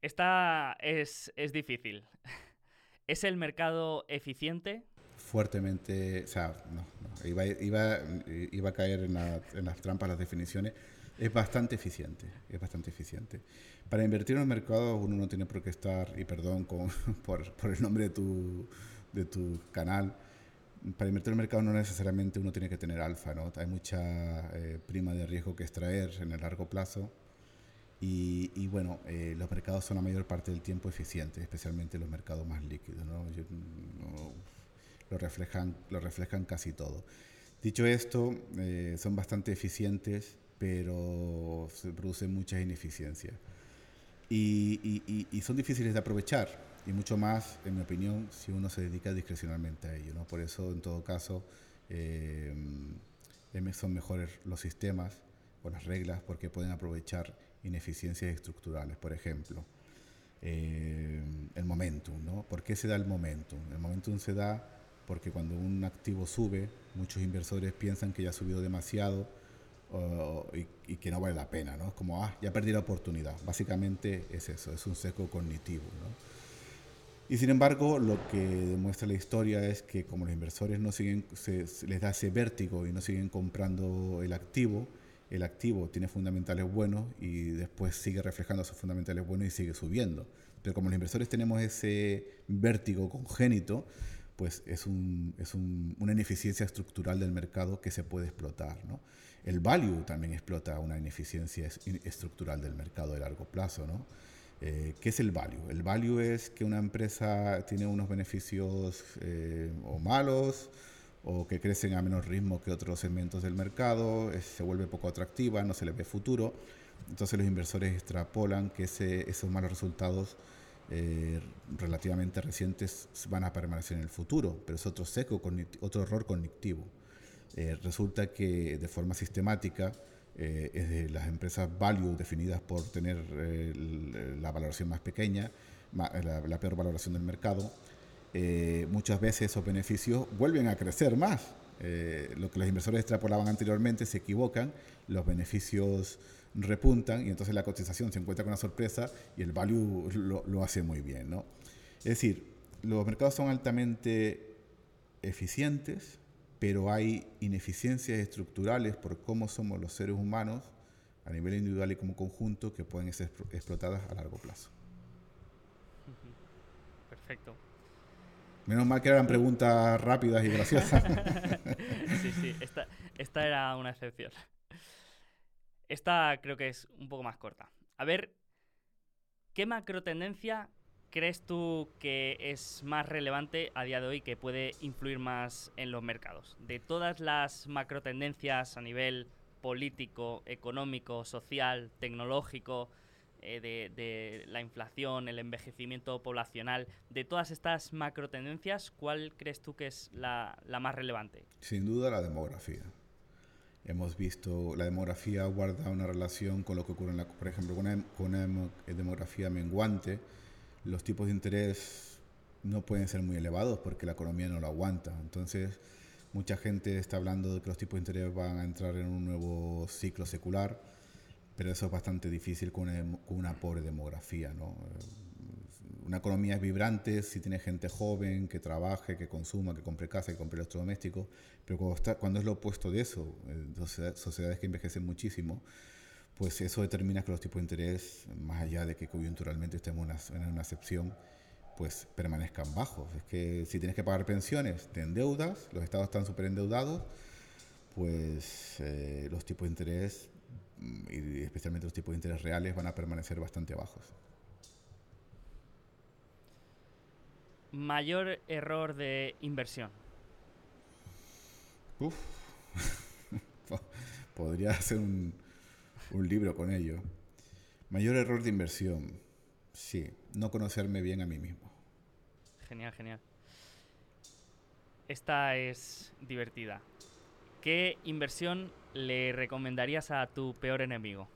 Esta es, es difícil. ¿Es el mercado eficiente? fuertemente, o sea, no, iba, iba, iba, a caer en, en, las trampas, las definiciones, es bastante eficiente, es bastante eficiente. Para invertir en el mercado uno no tiene por qué estar, y perdón con, por, por, el nombre de tu, de tu canal, para invertir en el mercado no necesariamente uno tiene que tener alfa, ¿no? Hay mucha eh, prima de riesgo que extraer en el largo plazo. Y, y bueno, eh, los mercados son la mayor parte del tiempo eficientes, especialmente los mercados más líquidos. no lo reflejan, lo reflejan casi todo. Dicho esto, eh, son bastante eficientes, pero se producen muchas ineficiencias. Y, y, son difíciles de aprovechar, y mucho más, en mi opinión, si uno se dedica discrecionalmente a ello. ¿no? Por eso, en todo caso, eh, son mejores los sistemas o las reglas porque pueden aprovechar ineficiencias estructurales. Por ejemplo, eh, el momentum. ¿no? ¿Por qué se da el momentum? El momentum se da porque cuando un activo sube, muchos inversores piensan que ya ha subido demasiado y, que no vale la pena, ¿no? Es como, ah, ya perdí la oportunidad. Básicamente es eso, es un seco cognitivo, ¿no? Y sin embargo, lo que demuestra la historia es que como los inversores no siguen, se, les da ese vértigo y no siguen comprando el activo, el activo tiene fundamentales buenos y después sigue reflejando esos fundamentales buenos y sigue subiendo. Pero como los inversores tenemos ese vértigo congénito, pues es, un, es un, una ineficiencia estructural del mercado que se puede explotar. ¿no? El value también explota una ineficiencia estructural del mercado de largo plazo. ¿no? Eh, ¿Qué es el value? El value es que una empresa tiene unos beneficios eh, o malos o que crecen a menor ritmo que otros segmentos del mercado, se vuelve poco atractiva, no se le ve futuro. Entonces los inversores extrapolan que ese, esos malos resultados eh, relativamente recientes van a permanecer en el futuro, pero es otro, seco, otro error cognitivo. Eh, resulta que de forma sistemática eh, las empresas value definidas por tener la valoración más pequeña, la, peor valoración del mercado, muchas veces esos beneficios vuelven a crecer más. lo que los inversores extrapolaban anteriormente se equivocan, los beneficios repuntan y entonces la cotización se encuentra con una sorpresa y el value lo, hace muy bien. ¿no? Es decir, los mercados son altamente eficientes, pero hay ineficiencias estructurales por cómo somos los seres humanos a nivel individual y como conjunto que pueden ser explotadas a largo plazo. Perfecto. Menos mal que eran preguntas rápidas y graciosas. sí, sí, esta, esta era una excepción. Esta creo que es un poco más corta. A ver, ¿qué macro tendencia crees tú que es más relevante a día de hoy que puede influir más en los mercados? De todas las macro tendencias a nivel político, económico, social, tecnológico, eh, de, la inflación, el envejecimiento poblacional, de todas estas macro tendencias, ¿cuál crees tú que es la más relevante? Sin duda la demografía. Hemos visto la demografía guarda una relación con lo que ocurre, en la, por ejemplo, con una, demografía menguante, los tipos de interés no pueden ser muy elevados porque la economía no lo aguanta. Entonces, mucha gente está hablando de que los tipos de interés van a entrar en un nuevo ciclo secular, pero eso es bastante difícil con una, pobre demografía, ¿no? Una economía es vibrante si tiene gente joven que trabaje, que consuma, que compre casa, que compre electrodomésticos, pero cuando, cuando es lo opuesto de eso, sociedades, sociedades que envejecen muchísimo, pues eso determina que los tipos de interés, más allá de que coyunturalmente estemos en una, excepción, pues permanezcan bajos. Es que si tienes que pagar pensiones, te endeudas, los estados están súper endeudados, pues eh, los tipos de interés, mm, y especialmente los tipos de interés reales, van a permanecer bastante bajos. Mayor error de inversión. Uf. Podría ser un, un libro con ello. Mayor error de inversión. Sí, no conocerme bien a mí mismo. Genial, genial. Esta es divertida. ¿Qué inversión le recomendarías a tu peor enemigo?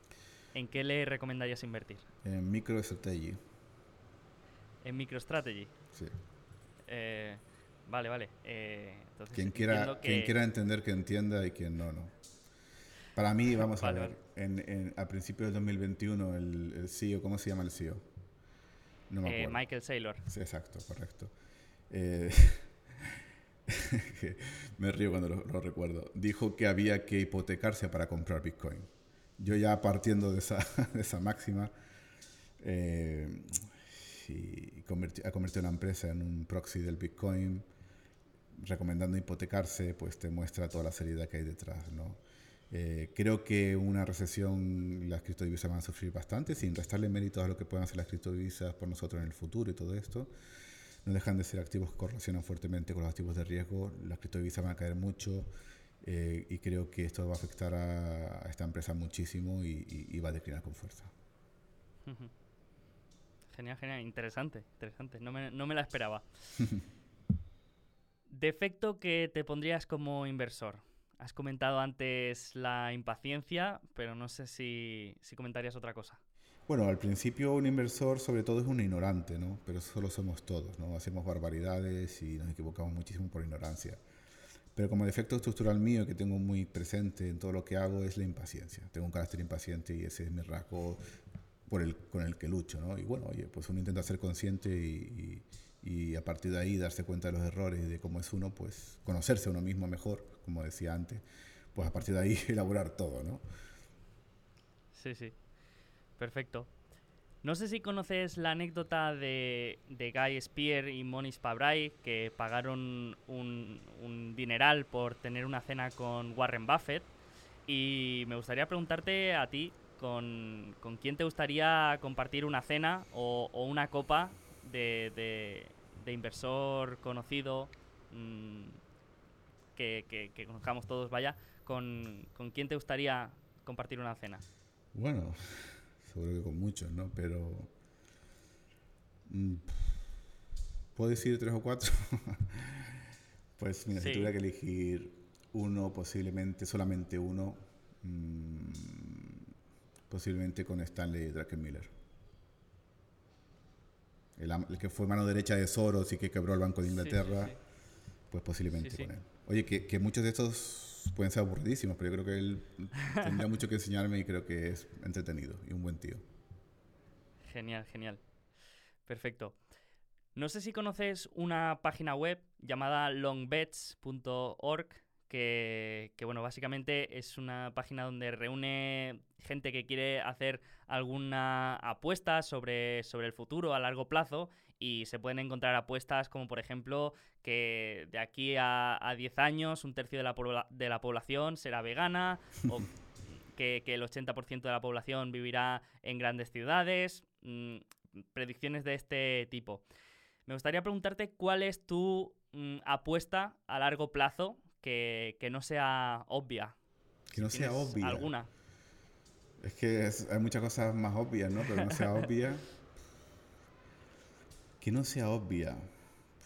¿En qué le recomendarías invertir? En MicroStrategy. ¿En MicroStrategy? Sí. Eh, vale, vale. Eh, quien, quiera, quien quiera entender que entienda y quien no, no. Para mí, vamos a ver, en, a principios del 2021, el, el, CEO, ¿cómo se llama el CEO? No me eh, Michael Saylor. Sí, exacto, correcto. Eh, me río cuando lo, recuerdo. Dijo que había que hipotecarse para comprar Bitcoin. Yo ya partiendo de esa, de esa máxima, eh, y ha convertido una empresa en un proxy del Bitcoin, recomendando hipotecarse, pues te muestra toda la seriedad que hay detrás, ¿no? Eh, creo que una recesión las criptodivisas van a sufrir bastante, sin restarle méritos a lo que puedan hacer las criptodivisas por nosotros en el futuro y todo esto. No dejan de ser activos que correlacionan fuertemente con los activos de riesgo. Las criptodivisas van a caer mucho eh, y creo que esto va a afectar a, esta empresa muchísimo y, va a declinar con fuerza. Genial, genial. Interesante, interesante. No me, no me la esperaba. Defecto que te pondrías como inversor. Has comentado antes la impaciencia, pero no sé si, comentarías otra cosa. Bueno, al principio un inversor sobre todo es un ignorante, ¿no? Pero eso lo somos todos, ¿no? Hacemos barbaridades y nos equivocamos muchísimo por ignorancia. Pero como defecto estructural mío que tengo muy presente en todo lo que hago es la impaciencia. Tengo un carácter impaciente y ese es mi rasgo por el, con el que lucho, ¿no? Y bueno, oye, pues uno intenta ser consciente y, y, y a partir de ahí darse cuenta de los errores y de cómo es uno, pues conocerse a uno mismo mejor como decía antes, pues a partir de ahí elaborar todo, ¿no? Sí, sí. Perfecto. No sé si conoces la anécdota de, Guy Spear y Monis Pabrai, que pagaron un, dineral por tener una cena con Warren Buffett. Y me gustaría preguntarte a ti, ¿con, quién te gustaría compartir una cena o, una copa de, inversor conocido? Mm, que, conozcamos todos, vaya, ¿con, ¿con, quién te gustaría compartir una cena? Bueno, seguro que con muchos, ¿no? Pero... Mm, ¿Puedo decir tres o cuatro? pues mira, si tuviera que elegir uno, posiblemente, solamente uno, mm, posiblemente con Stanley Druckenmiller. El, el, que fue mano derecha de Soros y que quebró el Banco de Inglaterra, pues posiblemente con él. Oye, que, muchos de estos pueden ser aburridísimos, pero yo creo que él tendría mucho que enseñarme y creo que es entretenido y un buen tío. Genial, genial. Perfecto. No sé si conoces una página web llamada longbets.org, que, que, bueno, básicamente es una página donde reúne gente que quiere hacer alguna apuesta sobre, sobre el futuro a largo plazo y se pueden encontrar apuestas como por ejemplo que de aquí a, a 10 años un tercio de la, de la población será vegana o que, el 80% de la población vivirá en grandes ciudades, mm, predicciones de este tipo. Me gustaría preguntarte cuál es tu mm, apuesta a largo plazo que, no sea obvia. Que no sea obvia. ¿Alguna? Es que hay muchas cosas más obvias, ¿no? Pero no sea obvia. Que no sea obvia.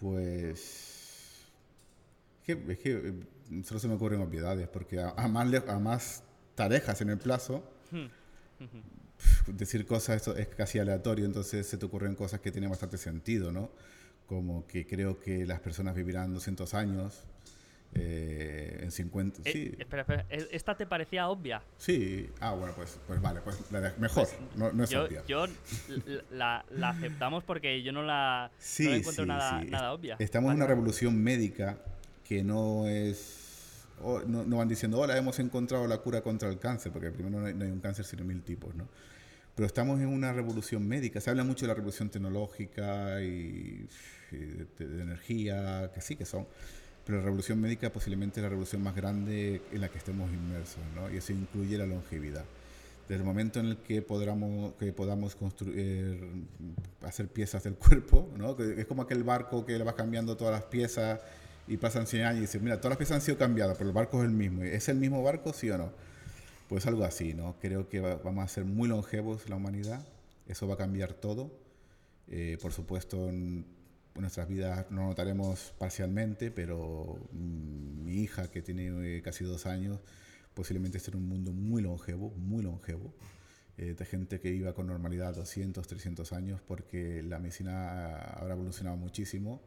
Pues. Es que, eh, solo se me ocurren obviedades, porque a, más, a más tarejas en el plazo, hmm. decir cosas esto es casi aleatorio, entonces se te ocurren cosas que tienen bastante sentido, ¿no? Como que creo que las personas vivirán 200 años eh, en 50. Eh, sí. Espera, espera. ¿e- ¿Esta te parecía obvia? Sí. Ah, bueno, pues, pues vale, pues la de- mejor. no, no es Yo, obvia. yo la, la aceptamos porque yo no la, Sí, no la encuentro sí, nada, sí. nada obvia. Estamos en una revolución médica que no es. o- no, no van diciendo, hola, hemos encontrado la cura contra el cáncer, porque primero no hay, hay un cáncer, sino mil tipos, ¿no? Pero estamos en una revolución médica. Se habla mucho de la revolución tecnológica y, y de, de- de energía, que sí que son. Pero la revolución médica posiblemente es la revolución más grande en la que estemos inmersos, ¿no? Y eso incluye la longevidad. Desde el momento en el que podamos, que podamos construir, hacer piezas del cuerpo, ¿no? Es como aquel barco que le vas cambiando todas las piezas y pasan 100 años y dices, mira, todas las piezas han sido cambiadas, pero el barco es el mismo. ¿Es el mismo barco, sí o no? Pues algo así, ¿no? Creo que va- vamos a ser muy longevos la humanidad, eso va a cambiar todo. Eh, por supuesto, nuestras vidas no notaremos parcialmente, pero mm, mi hija, que tiene eh, casi dos años, posiblemente esté en un mundo muy longevo, muy longevo, eh, de gente que iba con normalidad 200, 300 años, porque la medicina habrá evolucionado muchísimo.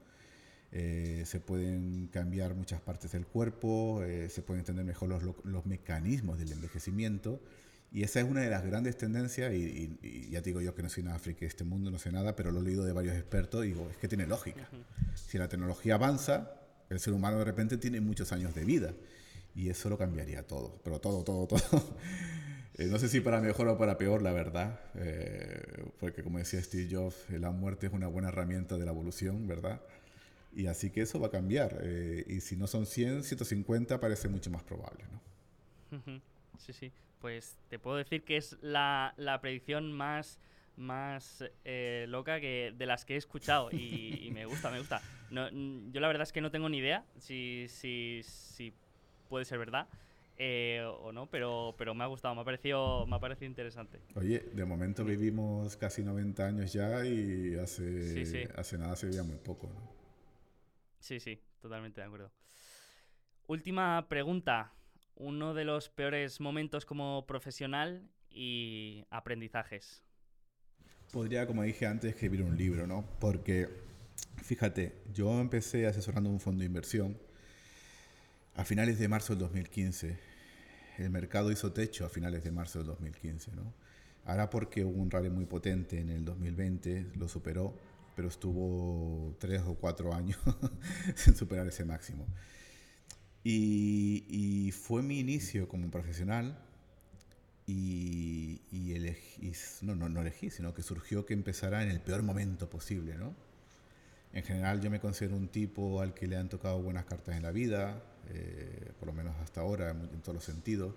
Eh, se pueden cambiar muchas partes del cuerpo, se pueden entender mejor los, lo- los mecanismos del envejecimiento. Y esa es una de las grandes tendencias, y, y- y ya te digo yo que no soy nada friki de este mundo, no sé nada, pero lo he leído de varios expertos y digo, es que tiene lógica. Si la tecnología avanza, el ser humano de repente tiene muchos años de vida. Y eso lo cambiaría todo, pero todo, todo, todo. Eh, no sé si para mejor o para peor, la verdad, eh, porque como decía Steve Jobs, la muerte es una buena herramienta de la evolución, ¿verdad? Y así que eso va a cambiar. eh, y si no son 100, 150 parece mucho más probable, ¿no? Sí, sí. Pues te puedo decir que es la, la predicción más, más eh, loca que de las que he escuchado y, y me gusta, me gusta. No, yo la verdad es que no tengo ni idea si, si, si puede ser verdad eh, o no, pero, pero me ha gustado, me ha parecido, me ha parecido interesante. Oye, de momento vivimos casi 90 años ya y hace, Sí, sí. hace nada se veía muy poco, ¿no? Sí, sí, totalmente de acuerdo. Última pregunta. Uno de los peores momentos como profesional y aprendizajes. Podría, como dije antes, escribir un libro, ¿no? Porque, fíjate, yo empecé asesorando un fondo de inversión a finales de marzo del 2015. El mercado hizo techo a finales de marzo del 2015, ¿no? Ahora porque hubo un rally muy potente en el 2020, lo superó, pero estuvo tres o cuatro años sin superar ese máximo. Y, y fue mi inicio como profesional y, y elegí, no, no, no elegí, sino que surgió que empezara en el peor momento posible, ¿no? En general yo me considero un tipo al que le han tocado buenas cartas en la vida, eh, por lo menos hasta ahora, en, en todos los sentidos.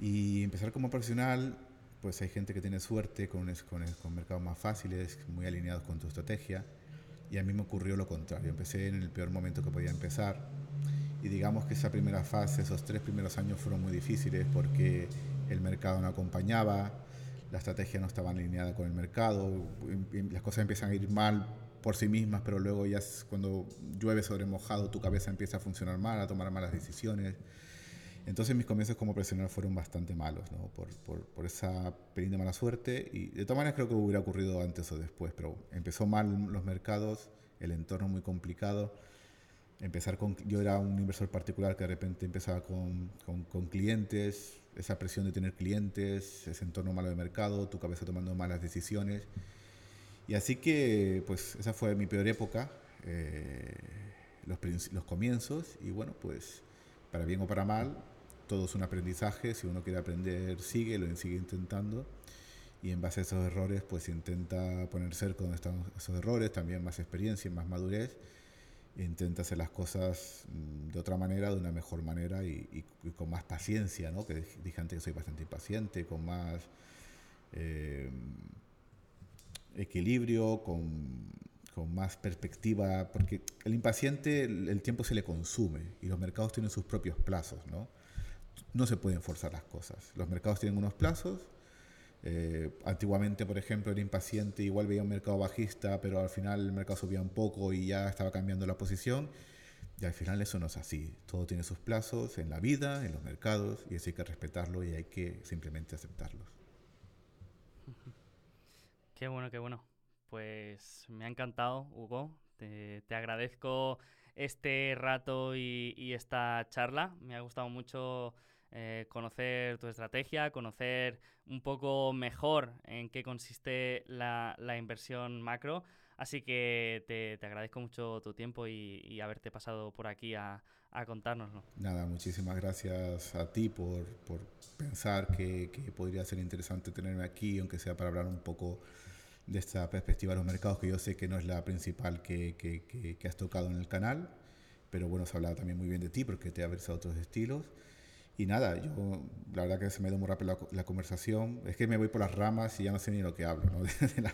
Y empezar como profesional, pues hay gente que tiene suerte con, con, con mercados más fáciles, muy alineados con tu estrategia. Y a mí me ocurrió lo contrario. Empecé en el peor momento que podía empezar. Y digamos que esa primera fase, esos tres primeros años fueron muy difíciles porque el mercado no acompañaba, la estrategia no estaba alineada con el mercado, em- em- las cosas empiezan a ir mal por sí mismas, pero luego ya es cuando llueve sobre mojado tu cabeza empieza a funcionar mal, a tomar malas decisiones. Entonces mis comienzos como profesional fueron bastante malos, ¿no? por, por, por esa de mala suerte. Y de todas maneras creo que hubiera ocurrido antes o después, pero empezó mal los mercados, el entorno muy complicado. Empezar con, yo era un inversor particular que de repente empezaba con, con, con clientes, esa presión de tener clientes, ese entorno malo de mercado, tu cabeza tomando malas decisiones. Y así que, pues, esa fue mi peor época, eh, los, los comienzos, y bueno, pues, para bien o para mal, todo es un aprendizaje, si uno quiere aprender, sigue, lo sigue intentando, y en base a esos errores, pues intenta poner cerca donde están esos errores, también más experiencia, más madurez, intenta hacer las cosas mm, de otra manera, de una mejor manera y, con más paciencia, ¿no? Que dije antes que soy bastante impaciente, con más eh, equilibrio, con, con más perspectiva, porque el impaciente el, el tiempo se le consume y los mercados tienen sus propios plazos, ¿no? No se pueden forzar las cosas. Los mercados tienen unos plazos. Eh, antiguamente, por ejemplo, era impaciente, igual veía un mercado bajista, pero al final el mercado subía un poco y ya estaba cambiando la posición. Y al final eso no es así. Todo tiene sus plazos en la vida, en los mercados, y eso hay que respetarlo y hay que simplemente aceptarlos. Qué bueno, qué bueno. Pues me ha encantado, Hugo. Te, te agradezco este rato y, esta charla. Me ha gustado mucho eh, conocer tu estrategia, conocer un poco mejor en qué consiste la, inversión macro. Así que te, agradezco mucho tu tiempo y, haberte pasado por aquí a, a, contárnoslo. Nada, muchísimas gracias a ti por, por pensar que, que, podría ser interesante tenerme aquí, aunque sea para hablar un poco de esta perspectiva de los mercados, que yo sé que no es la principal que, que, que has tocado en el canal, pero bueno, se ha hablado también muy bien de ti porque te ha versado otros estilos. Y nada, yo la verdad que se me dio muy rápido la, conversación. Es que me voy por las ramas y ya no sé ni lo que hablo, ¿no? la.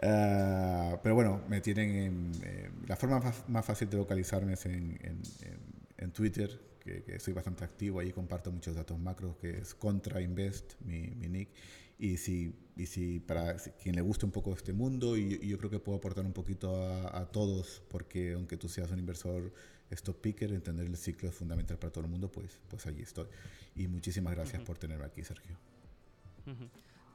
Ah, pero bueno, me tienen en, la forma más, fácil de localizarme es en, en, en Twitter, que, soy bastante activo, ahí comparto muchos datos macros, que es ContraInvest, mi, mi nick. Y si, y si para quien le guste un poco este mundo, y, yo creo que puedo aportar un poquito a, todos, porque aunque tú seas un inversor stop picker, entender el ciclo es fundamental para todo el mundo, pues, pues allí estoy. Y muchísimas gracias por tenerme aquí, Sergio.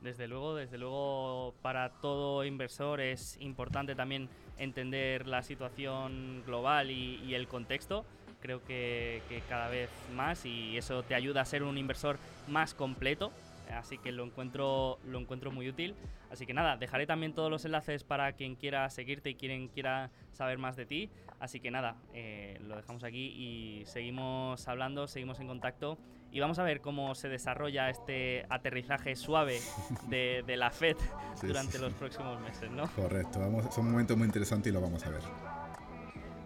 Desde luego, desde luego para todo inversor es importante también entender la situación global y, y el contexto. Creo que, que, cada vez más y eso te ayuda a ser un inversor más completo así que lo encuentro, lo encuentro muy útil. Así que nada, dejaré también todos los enlaces para quien quiera seguirte y quien quiera saber más de ti. Así que nada, eh, lo dejamos aquí y seguimos hablando, seguimos en contacto y vamos a ver cómo se desarrolla este aterrizaje suave de, la FED durante los próximos meses, ¿no? Correcto, vamos, es un momento muy interesante y lo vamos a ver.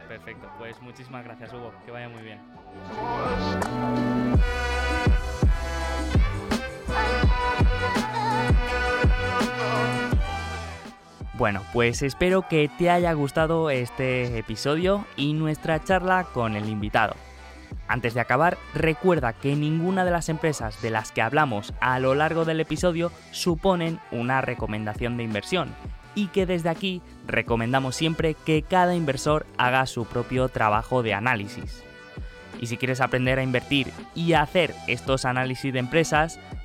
Perfecto, pues muchísimas gracias Hugo, que vaya muy bien. Bueno, pues espero que te haya gustado este episodio y nuestra charla con el invitado. Antes de acabar, recuerda que ninguna de las empresas de las que hablamos a lo largo del episodio suponen una recomendación de inversión y que desde aquí recomendamos siempre que cada inversor haga su propio trabajo de análisis. Y si quieres aprender a invertir y hacer estos análisis de empresas,